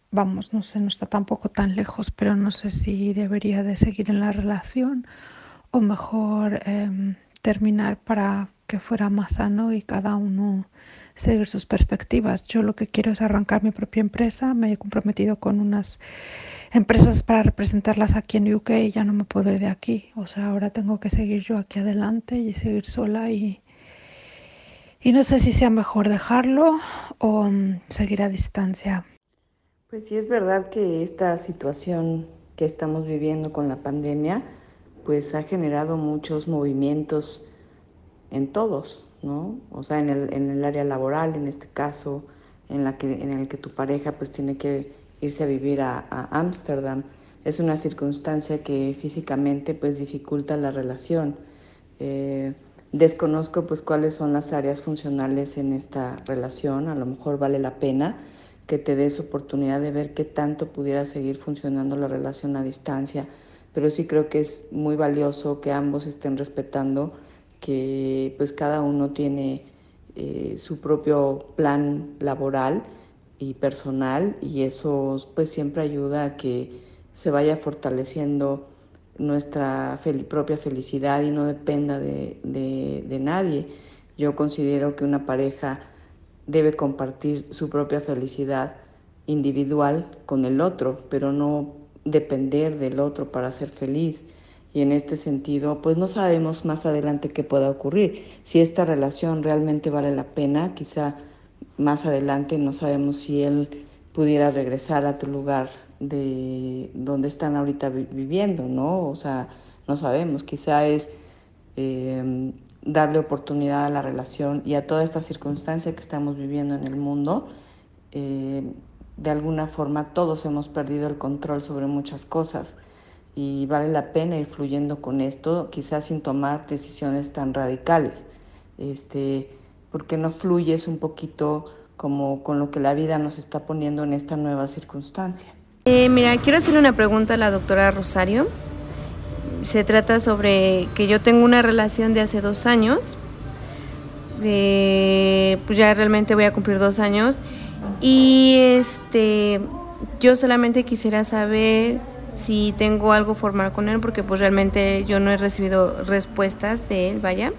vamos, no sé, no está tampoco tan lejos, pero no sé si debería de seguir en la relación o mejor eh, terminar para que fuera más sano y cada uno seguir sus perspectivas. Yo lo que quiero es arrancar mi propia empresa, me he comprometido con unas empresas para representarlas aquí en UK y ya no me puedo ir de aquí. O sea, ahora tengo que seguir yo aquí adelante y seguir sola y, y no sé si sea mejor dejarlo o um, seguir a distancia. Pues sí, es verdad que esta situación que estamos viviendo con la pandemia, pues ha generado muchos movimientos en todos, ¿no? O sea, en el, en el área laboral, en este caso, en, la que, en el que tu pareja pues tiene que irse a vivir a Ámsterdam. Es una circunstancia que físicamente pues dificulta la relación. Eh, desconozco pues cuáles son las áreas funcionales en esta relación, a lo mejor vale la pena que te des oportunidad de ver qué tanto pudiera seguir funcionando la relación a distancia, pero sí creo que es muy valioso que ambos estén respetando que pues cada uno tiene eh, su propio plan laboral y personal y eso pues siempre ayuda a que se vaya fortaleciendo nuestra propia felicidad y no dependa de, de nadie. Yo considero que una pareja debe compartir su propia felicidad individual con el otro, pero no depender del otro para ser feliz. Y en este sentido, pues no sabemos más adelante qué pueda ocurrir. Si esta relación realmente vale la pena, quizá más adelante no sabemos si él pudiera regresar a tu lugar de donde están ahorita viviendo, ¿no? O sea, no sabemos. Quizá es eh, darle oportunidad a la relación y a toda esta circunstancia que estamos viviendo en el mundo. Eh, de alguna forma todos hemos perdido el control sobre muchas cosas y vale la pena ir fluyendo con esto, quizás sin tomar decisiones tan radicales. Este, porque no fluyes un poquito como con lo que la vida nos está poniendo en esta nueva circunstancia. Eh, mira, quiero hacerle una pregunta a la doctora Rosario. Se trata sobre que yo tengo una relación de hace dos años. Pues ya realmente voy a cumplir dos años. Y este, yo solamente quisiera saber si tengo algo formal con él, porque pues realmente yo no he recibido respuestas de él, vaya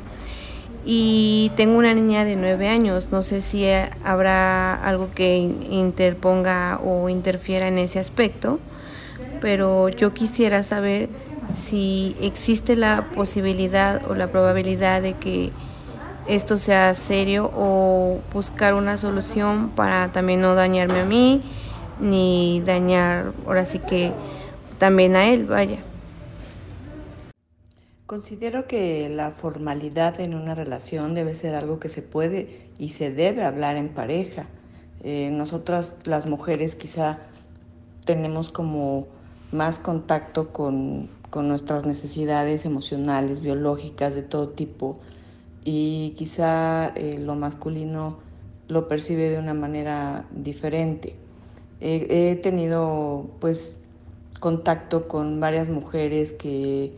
y tengo una niña de nueve años. No sé si habrá algo que interponga o interfiera en ese aspecto, pero yo quisiera saber si existe la posibilidad o la probabilidad de que esto sea serio o buscar una solución para también no dañarme a mí ni dañar ahora sí que también a él, vaya. Considero que la formalidad en una relación debe ser algo que se puede y se debe hablar en pareja. Eh, nosotras las mujeres quizá tenemos como más contacto con, nuestras necesidades emocionales, biológicas, de todo tipo, y quizá eh, lo masculino lo percibe de una manera diferente. he tenido pues contacto con varias mujeres que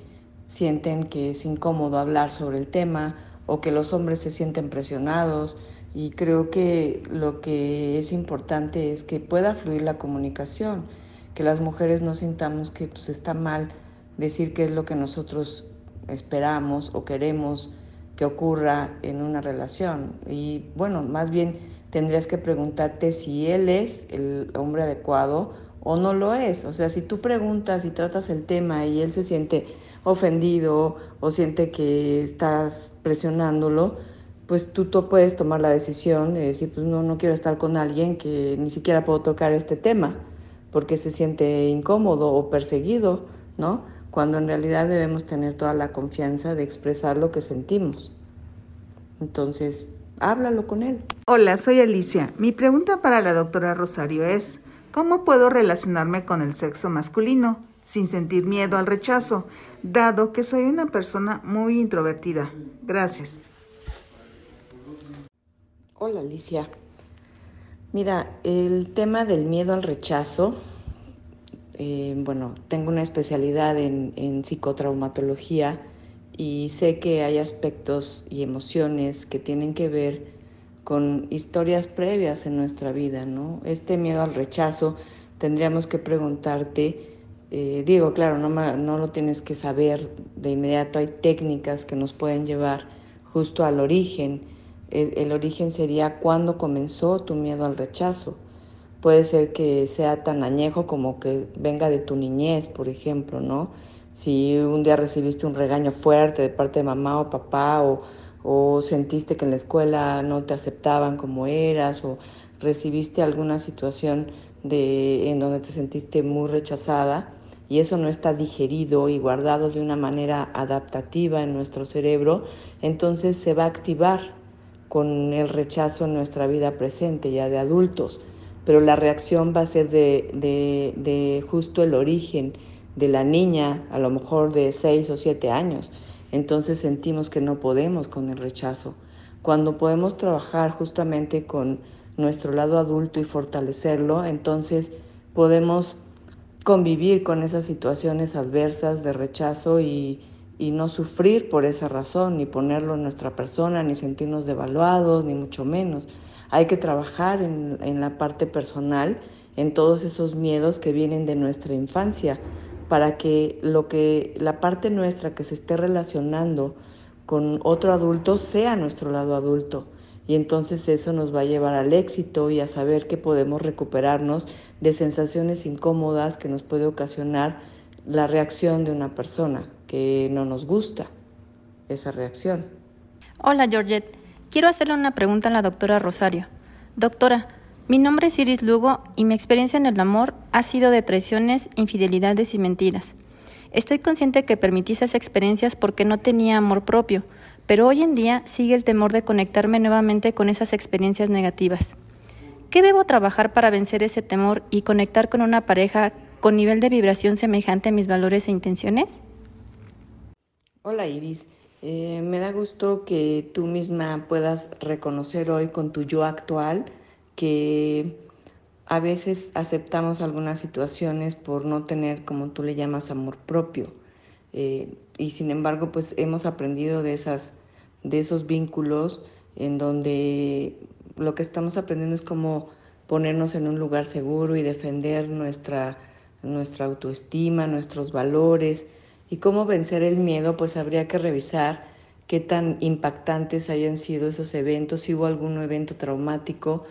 sienten que es incómodo hablar sobre el tema o que los hombres se sienten presionados y creo que lo que es importante es que pueda fluir la comunicación, que las mujeres no sintamos que pues, está mal decir qué es lo que nosotros esperamos o queremos que ocurra en una relación. Y bueno, más bien tendrías que preguntarte si él es el hombre adecuado o no lo es. O sea, si tú preguntas y tratas el tema y él se siente ofendido o siente que estás presionándolo, pues tú, tú puedes tomar la decisión de decir, pues no, no quiero estar con alguien que ni siquiera puedo tocar este tema porque se siente incómodo o perseguido, ¿no? Cuando en realidad debemos tener toda la confianza de expresar lo que sentimos. Entonces, háblalo con él. Hola, soy Alicia. Mi pregunta para la doctora Rosario es, ¿cómo puedo relacionarme con el sexo masculino sin sentir miedo al rechazo? dado que soy una persona muy introvertida. Gracias. Hola Alicia. Mira, el tema del miedo al rechazo, eh, bueno, tengo una especialidad en, en psicotraumatología y sé que hay aspectos y emociones que tienen que ver con historias previas en nuestra vida, ¿no? Este miedo al rechazo tendríamos que preguntarte eh, digo, claro, no, no lo tienes que saber de inmediato, hay técnicas que nos pueden llevar justo al origen. El, origen sería cuándo comenzó tu miedo al rechazo. Puede ser que sea tan añejo como que venga de tu niñez, por ejemplo, ¿no? Si un día recibiste un regaño fuerte de parte de mamá o papá o, o sentiste que en la escuela no te aceptaban como eras o recibiste alguna situación de, en donde te sentiste muy rechazada, y eso no está digerido y guardado de una manera adaptativa en nuestro cerebro, entonces se va a activar con el rechazo en nuestra vida presente ya de adultos, pero la reacción va a ser de, de, justo el origen de la niña, a lo mejor de 6 o 7 años. Entonces sentimos que no podemos con el rechazo. Cuando podemos trabajar justamente con nuestro lado adulto y fortalecerlo, entonces podemos convivir con esas situaciones adversas de rechazo y, no sufrir por esa razón, ni ponerlo en nuestra persona, ni sentirnos devaluados, ni mucho menos. Hay que trabajar en, en la parte personal, en todos esos miedos que vienen de nuestra infancia, para que lo que la parte nuestra que se esté relacionando con otro adulto sea nuestro lado adulto y entonces eso nos va a llevar al éxito y a saber que podemos recuperarnos de sensaciones incómodas que nos puede ocasionar la reacción de una persona que no nos gusta esa reacción. Hola Georgette, quiero hacerle una pregunta a la doctora Rosario. Doctora, mi nombre es Iris Lugo y mi experiencia en el amor ha sido de traiciones, infidelidades y mentiras. Estoy consciente que permití esas experiencias porque no tenía amor propio, pero hoy en día sigue el temor de conectarme nuevamente con esas experiencias negativas. ¿Qué debo trabajar para vencer ese temor y conectar con una pareja con nivel de vibración semejante a mis valores e intenciones? Hola Iris, eh, me da gusto que tú misma puedas reconocer hoy con tu yo actual que a veces aceptamos algunas situaciones por no tener, como tú le llamas, amor propio. Eh, y sin embargo, pues hemos aprendido de, esas, de esos vínculos en donde lo que estamos aprendiendo es cómo ponernos en un lugar seguro y defender nuestra, nuestra autoestima, nuestros valores y cómo vencer el miedo, pues habría que revisar qué tan impactantes hayan sido esos eventos, si hubo algún evento traumático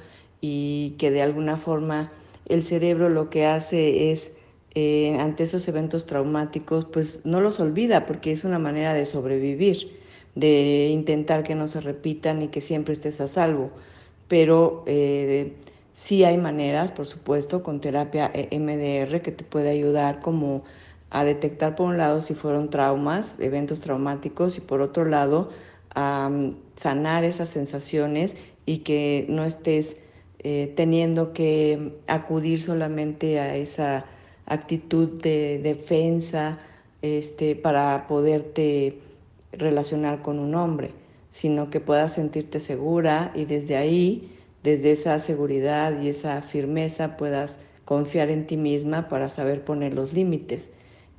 y que de alguna forma el cerebro lo que hace es eh, ante esos eventos traumáticos, pues no los olvida porque es una manera de sobrevivir, de intentar que no se repitan y que siempre estés a salvo. Pero eh, sí hay maneras, por supuesto, con terapia e MDR que te puede ayudar como a detectar por un lado si fueron traumas, eventos traumáticos y por otro lado a mm, sanar esas sensaciones y que no estés eh, teniendo que acudir solamente a esa actitud de defensa este, para poderte relacionar con un hombre, sino que puedas sentirte segura y desde ahí, desde esa seguridad y esa firmeza, puedas confiar en ti misma para saber poner los límites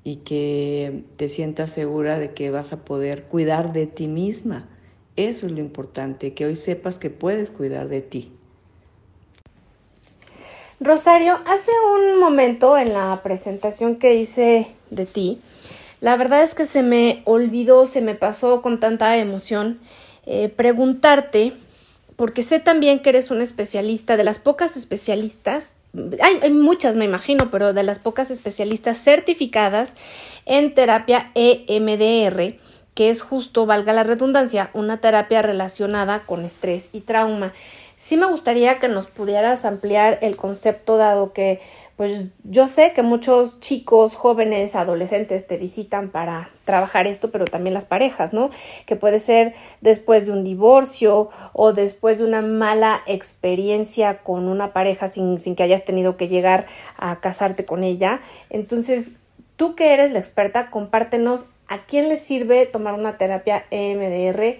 y que te sientas segura de que vas a poder cuidar de ti misma. Eso es lo importante, que hoy sepas que puedes cuidar de ti. Rosario, hace un momento en la presentación que hice de ti, la verdad es que se me olvidó, se me pasó con tanta emoción eh, preguntarte, porque sé también que eres un especialista, de las pocas especialistas, hay, hay, muchas me imagino, pero de las pocas especialistas certificadas en terapia EMDR, que es justo, valga la redundancia, una terapia relacionada con estrés y trauma. Sí me gustaría que nos pudieras ampliar el concepto dado que pues yo sé que muchos chicos, jóvenes, adolescentes te visitan para trabajar esto, pero también las parejas, ¿no? Que puede ser después de un divorcio o después de una mala experiencia con una pareja sin, sin que hayas tenido que llegar a casarte con ella. Entonces, tú que eres la experta, compártenos a quién le sirve tomar una terapia EMDR,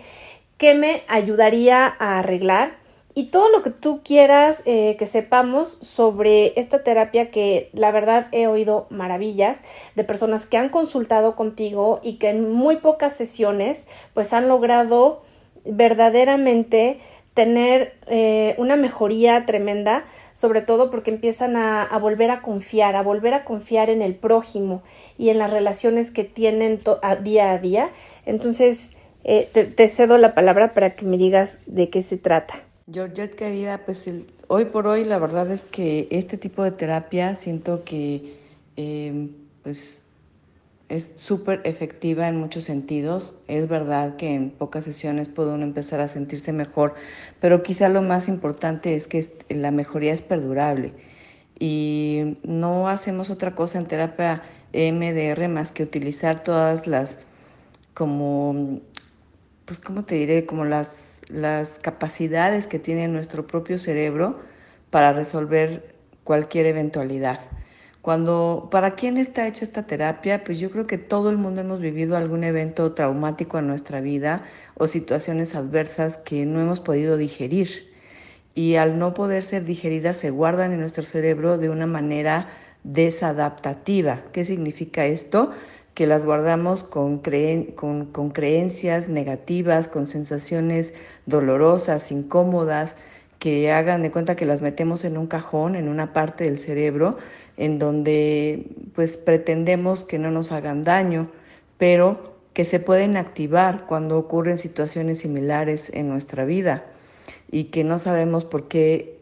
qué me ayudaría a arreglar y todo lo que tú quieras eh, que sepamos sobre esta terapia que la verdad he oído maravillas de personas que han consultado contigo y que en muy pocas sesiones pues han logrado verdaderamente tener eh, una mejoría tremenda, sobre todo porque empiezan a, volver a confiar, a volver a confiar en el prójimo y en las relaciones que tienen a día a día. Entonces, eh, te cedo la palabra para que me digas de qué se trata. Georgette, querida, pues hoy por hoy la verdad es que este tipo de terapia siento que eh, pues es súper efectiva en muchos sentidos. Es verdad que en pocas sesiones puede uno empezar a sentirse mejor, pero quizá lo más importante es que la mejoría es perdurable. Y no hacemos otra cosa en terapia MDR más que utilizar todas las, como, pues, ¿cómo te diré? Como las las capacidades que tiene nuestro propio cerebro para resolver cualquier eventualidad. Cuando, ¿para quién está hecha esta terapia? Pues yo creo que todo el mundo hemos vivido algún evento traumático en nuestra vida o situaciones adversas que no hemos podido digerir. Y al no poder ser digeridas se guardan en nuestro cerebro de una manera desadaptativa. ¿Qué significa esto? Que las guardamos con, con, con, creencias negativas, con sensaciones dolorosas, incómodas, que hagan de cuenta que las metemos en un cajón, en una parte del cerebro, en donde pues pretendemos que no nos hagan daño, pero que se pueden activar cuando ocurren situaciones similares en nuestra vida y que no sabemos por qué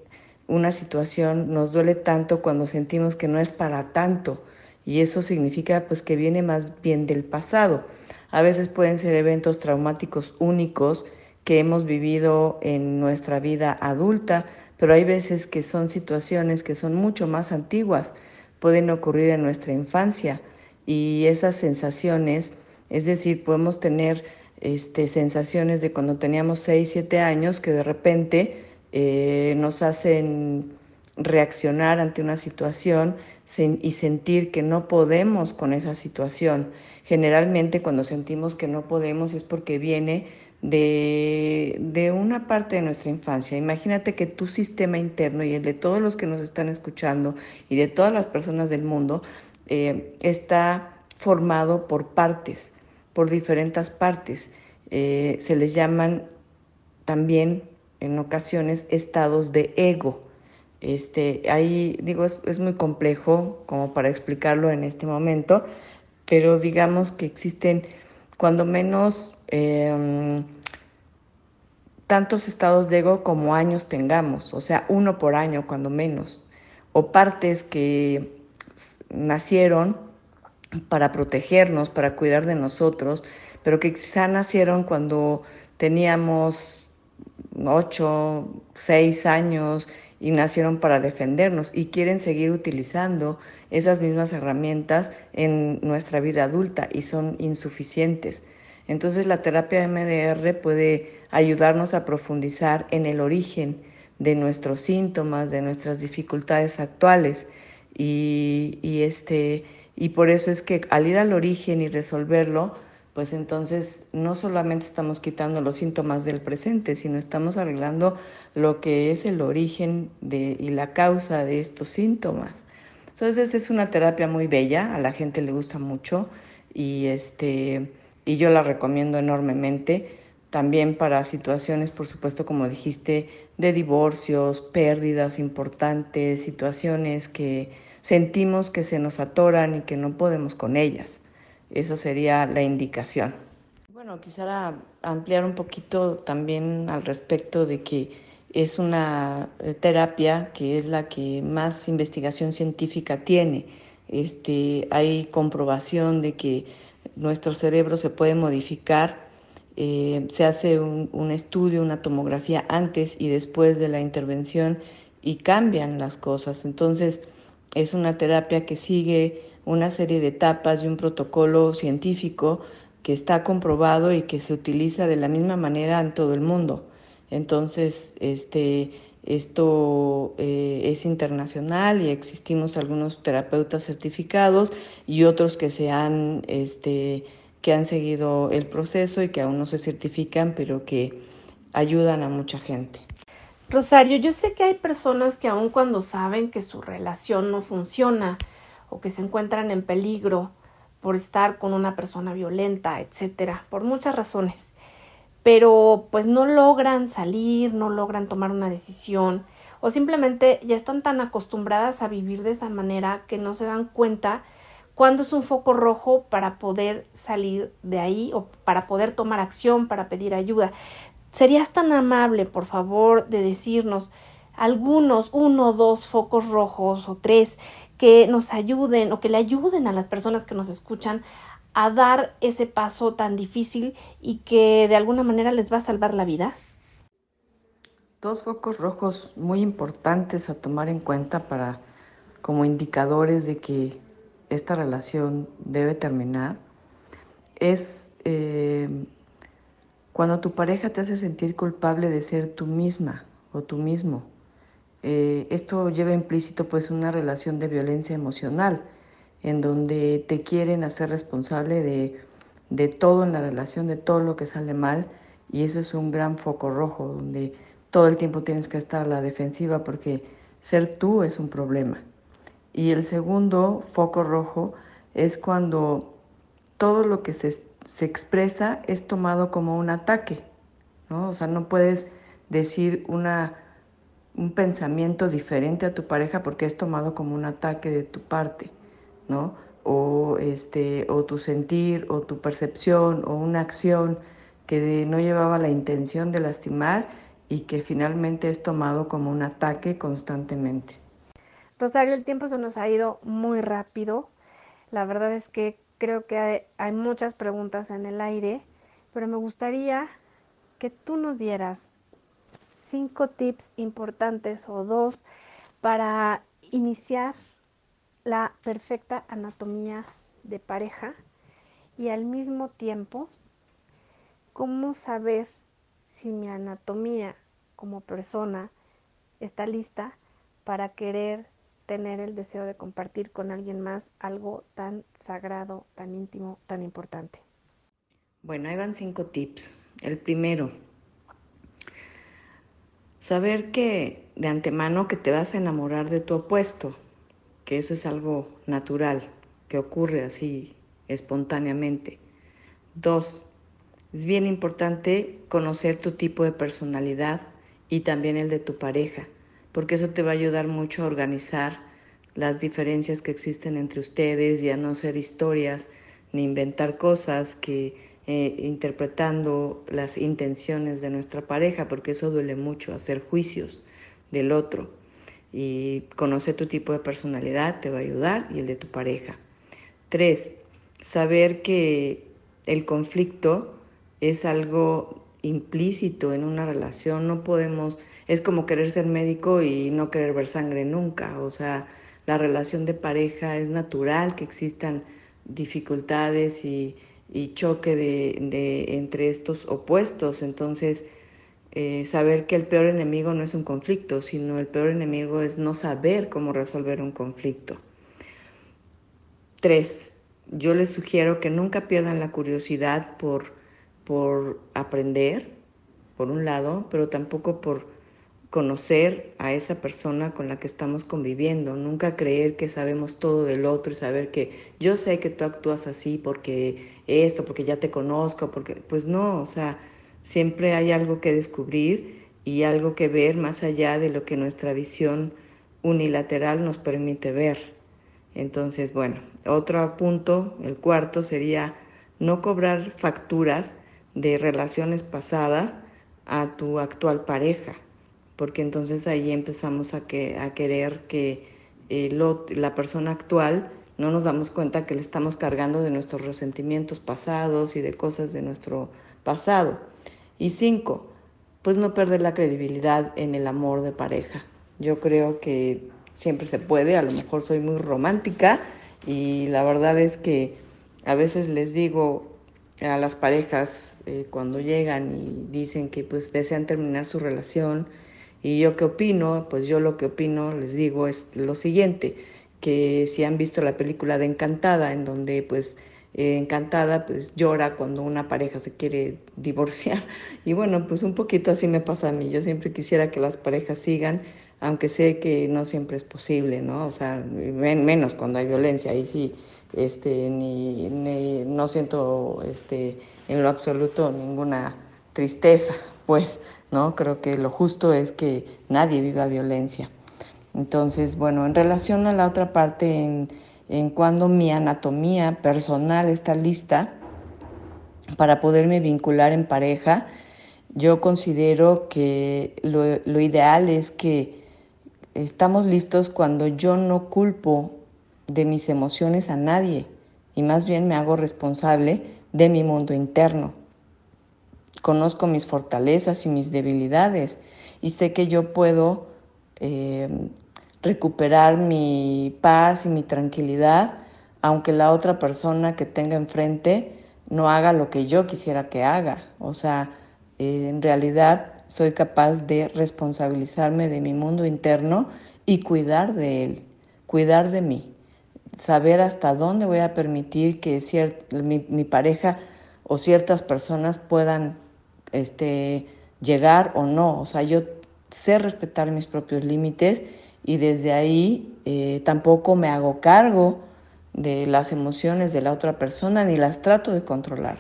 una situación nos duele tanto cuando sentimos que no es para tanto y eso significa pues que viene más bien del pasado. A veces pueden ser eventos traumáticos únicos que hemos vivido en nuestra vida adulta, pero hay veces que son situaciones que son mucho más antiguas, pueden ocurrir en nuestra infancia y esas sensaciones, es decir, podemos tener este, sensaciones de cuando teníamos 6, 7 años que de repente eh, nos hacen reaccionar ante una situación y sentir que no podemos con esa situación. Generalmente cuando sentimos que no podemos es porque viene de, de, una parte de nuestra infancia. Imagínate que tu sistema interno y el de todos los que nos están escuchando y de todas las personas del mundo eh, está formado por partes, por diferentes partes. Eh, se les llaman también en ocasiones estados de ego. Este, ahí digo, es, muy complejo como para explicarlo en este momento, pero digamos que existen cuando menos em, tantos estados de ego como años tengamos, o sea, uno por año cuando menos, o partes que nacieron para protegernos, para cuidar de nosotros, pero que quizá nacieron cuando teníamos ocho, seis años y nacieron para defendernos y quieren seguir utilizando esas mismas herramientas en nuestra vida adulta y son insuficientes. Entonces la terapia MDR puede ayudarnos a profundizar en el origen de nuestros síntomas, de nuestras dificultades actuales y, este, y por eso es que al ir al origen y resolverlo, pues entonces no solamente estamos quitando los síntomas del presente, sino estamos arreglando lo que es el origen de, y la causa de estos síntomas. Entonces es una terapia muy bella, a la gente le gusta mucho y, este, y yo la recomiendo enormemente. También para situaciones, por supuesto, como dijiste, de divorcios, pérdidas importantes, situaciones que sentimos que se nos atoran y que no podemos con ellas. Esa sería la indicación. Bueno, quisiera ampliar un poquito también al respecto de que es una eh, terapia que es la que más investigación científica tiene. Este, hay comprobación de que nuestro cerebro se puede modificar. Eh, se hace un, un estudio, una tomografía antes y después de la intervención y cambian las cosas. Entonces, es una terapia que sigue una serie de etapas y un protocolo científico que está comprobado y que se utiliza de la misma manera en todo el mundo. Entonces, este, esto eh, es internacional y existimos algunos terapeutas certificados y otros que se han, este, que han seguido el proceso y que aún no se certifican, pero que ayudan a mucha gente. Rosario, yo sé que hay personas que aun cuando saben que su relación no funciona, o que se encuentran en peligro por estar con una persona violenta, etcétera, por muchas razones. Pero pues no logran salir, no logran tomar una decisión o simplemente ya están tan acostumbradas a vivir de esa manera que no se dan cuenta cuándo es un foco rojo para poder salir de ahí o para poder tomar acción, para pedir ayuda. ¿Serías tan amable, por favor, de decirnos algunos, uno, dos focos rojos o tres que nos ayuden o que le ayuden a las personas que nos escuchan a dar ese paso tan difícil y que de alguna manera les va a salvar la vida? Dos focos rojos muy importantes a tomar en cuenta para como indicadores de que esta relación debe terminar es eh, cuando tu pareja te hace sentir culpable de ser tú misma o tú mismo. Eh, esto lleva implícito pues una relación de violencia emocional, en donde te quieren hacer responsable de, de todo en la relación, de todo lo que sale mal, y eso es un gran foco rojo, donde todo el tiempo tienes que estar a la defensiva porque ser tú es un problema. Y el segundo foco rojo es cuando todo lo que se, se expresa es tomado como un ataque, ¿no? O sea, no puedes decir una un pensamiento diferente a tu pareja porque es tomado como un ataque de tu parte, ¿no? O, este, o tu sentir, o tu percepción, o una acción que no llevaba la intención de lastimar y que finalmente es tomado como un ataque constantemente. Rosario, el tiempo se nos ha ido muy rápido. La verdad es que creo que hay, hay muchas preguntas en el aire, pero me gustaría que tú nos dieras cinco tips importantes o dos para iniciar la perfecta anatomía de pareja y al mismo tiempo cómo saber si mi anatomía como persona está lista para querer tener el deseo de compartir con alguien más algo tan sagrado, tan íntimo, tan importante? Bueno, ahí van cinco tips. El primero, saber que de antemano que te vas a enamorar de tu opuesto, que eso es algo natural, que ocurre así espontáneamente. Dos, es bien importante conocer tu tipo de personalidad y también el de tu pareja, porque eso te va a ayudar mucho a organizar las diferencias que existen entre ustedes y a no ser historias ni inventar cosas que eh, interpretando las intenciones de nuestra pareja, porque eso duele mucho, hacer juicios del otro. Y conocer tu tipo de personalidad te va a ayudar y el de tu pareja. Tres, saber que el conflicto es algo implícito en una relación, no podemos, es como querer ser médico y no querer ver sangre nunca, o sea, la relación de pareja es natural que existan dificultades y, choque de, entre estos opuestos, entonces eh, saber que el peor enemigo no es un conflicto, sino el peor enemigo es no saber cómo resolver un conflicto. Tres, yo les sugiero que nunca pierdan la curiosidad por por aprender, por un lado, pero tampoco por conocer a esa persona con la que estamos conviviendo, nunca creer que sabemos todo del otro y saber que yo sé que tú actúas así porque esto, porque ya te conozco, porque pues no, o sea, siempre hay algo que descubrir y algo que ver más allá de lo que nuestra visión unilateral nos permite ver. Entonces, bueno, otro punto, el cuarto, sería no cobrar facturas de relaciones pasadas a tu actual pareja, porque entonces ahí empezamos a, que, a querer que la persona actual no nos damos cuenta que le estamos cargando de nuestros resentimientos pasados y de cosas de nuestro pasado. Y cinco, pues no perder la credibilidad en el amor de pareja. Yo creo que siempre se puede, a lo mejor soy muy romántica y la verdad es que a veces les digo, a las parejas eh, cuando llegan y dicen que pues desean terminar su relación. Y yo qué opino, pues yo lo que opino, les digo, es lo siguiente, que si han visto la película de Encantada, en donde pues eh, Encantada pues llora cuando una pareja se quiere divorciar. Y bueno, pues un poquito así me pasa a mí. Yo siempre quisiera que las parejas sigan, aunque sé que no siempre es posible, ¿no? O sea, menos cuando hay violencia, ahí sí este, ni, no siento este, en lo absoluto ninguna tristeza, pues, ¿no? Creo que lo justo es que nadie viva violencia. Entonces, bueno, en relación a la otra parte, en, cuando mi anatomía personal está lista para poderme vincular en pareja, yo considero que lo, lo ideal es que estamos listos cuando yo no culpo de mis emociones a nadie y más bien me hago responsable de mi mundo interno. Conozco mis fortalezas y mis debilidades y sé que yo puedo eh, recuperar mi paz y mi tranquilidad aunque la otra persona que tenga enfrente no haga lo que yo quisiera que haga. O sea, eh, en realidad soy capaz de responsabilizarme de mi mundo interno y cuidar de él, cuidar de mí saber hasta dónde voy a permitir que mi, pareja o ciertas personas puedan este, llegar o no. O sea, yo sé respetar mis propios límites y desde ahí eh, tampoco me hago cargo de las emociones de la otra persona ni las trato de controlar.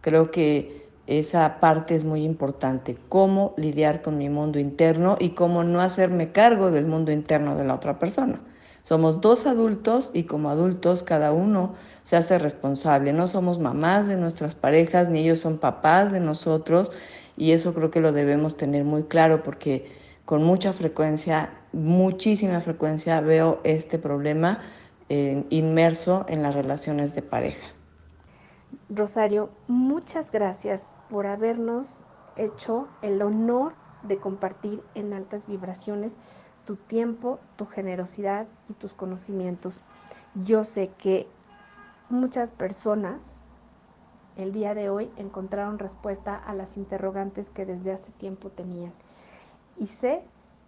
Creo que esa parte es muy importante, cómo lidiar con mi mundo interno y cómo no hacerme cargo del mundo interno de la otra persona. Somos dos adultos y como adultos cada uno se hace responsable. No somos mamás de nuestras parejas ni ellos son papás de nosotros y eso creo que lo debemos tener muy claro porque con mucha frecuencia, muchísima frecuencia veo este problema inmerso en las relaciones de pareja. Rosario, muchas gracias por habernos hecho el honor de compartir en altas vibraciones tu tiempo, tu generosidad y tus conocimientos. Yo sé que muchas personas el día de hoy encontraron respuesta a las interrogantes que desde hace tiempo tenían. Y sé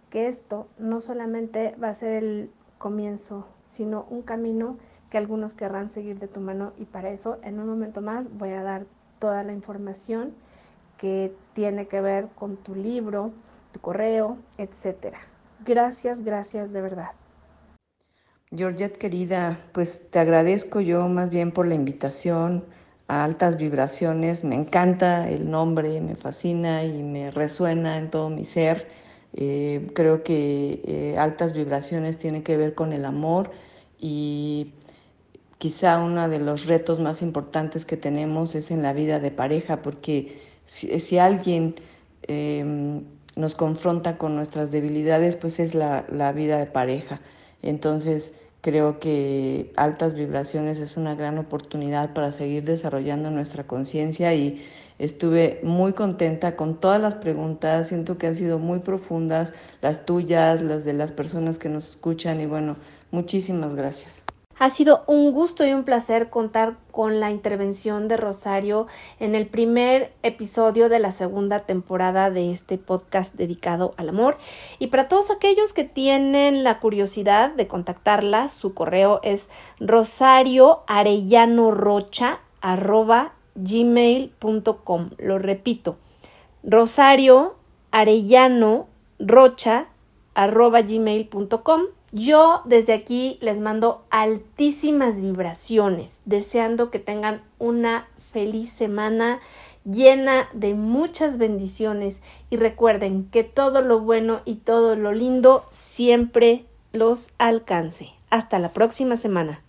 que esto no solamente va a ser el comienzo, sino un camino que algunos querrán seguir de tu mano y para eso en un momento más voy a dar toda la información que tiene que ver con tu libro, tu correo, etcétera. Gracias, gracias de verdad. Georgette querida, pues te agradezco yo más bien por la invitación a altas vibraciones. Me encanta el nombre, me fascina y me resuena en todo mi ser. Eh, creo que eh, altas vibraciones tiene que ver con el amor y quizá uno de los retos más importantes que tenemos es en la vida de pareja, porque si, alguien em, nos confronta con nuestras debilidades, pues es la, la vida de pareja. Entonces, creo que altas vibraciones es una gran oportunidad para seguir desarrollando nuestra conciencia y estuve muy contenta con todas las preguntas, siento que han sido muy profundas, las tuyas, las de las personas que nos escuchan y bueno, muchísimas gracias. Ha sido un gusto y un placer contar con la intervención de Rosario en el primer episodio de la segunda temporada de este podcast dedicado al amor. Y para todos aquellos que tienen la curiosidad de contactarla, su correo es rosarioarellanorrocha.gmail.com. Lo repito, rosario arellano yo desde aquí les mando altísimas vibraciones, deseando que tengan una feliz semana llena de muchas bendiciones y recuerden que todo lo bueno y todo lo lindo siempre los alcance. Hasta la próxima semana.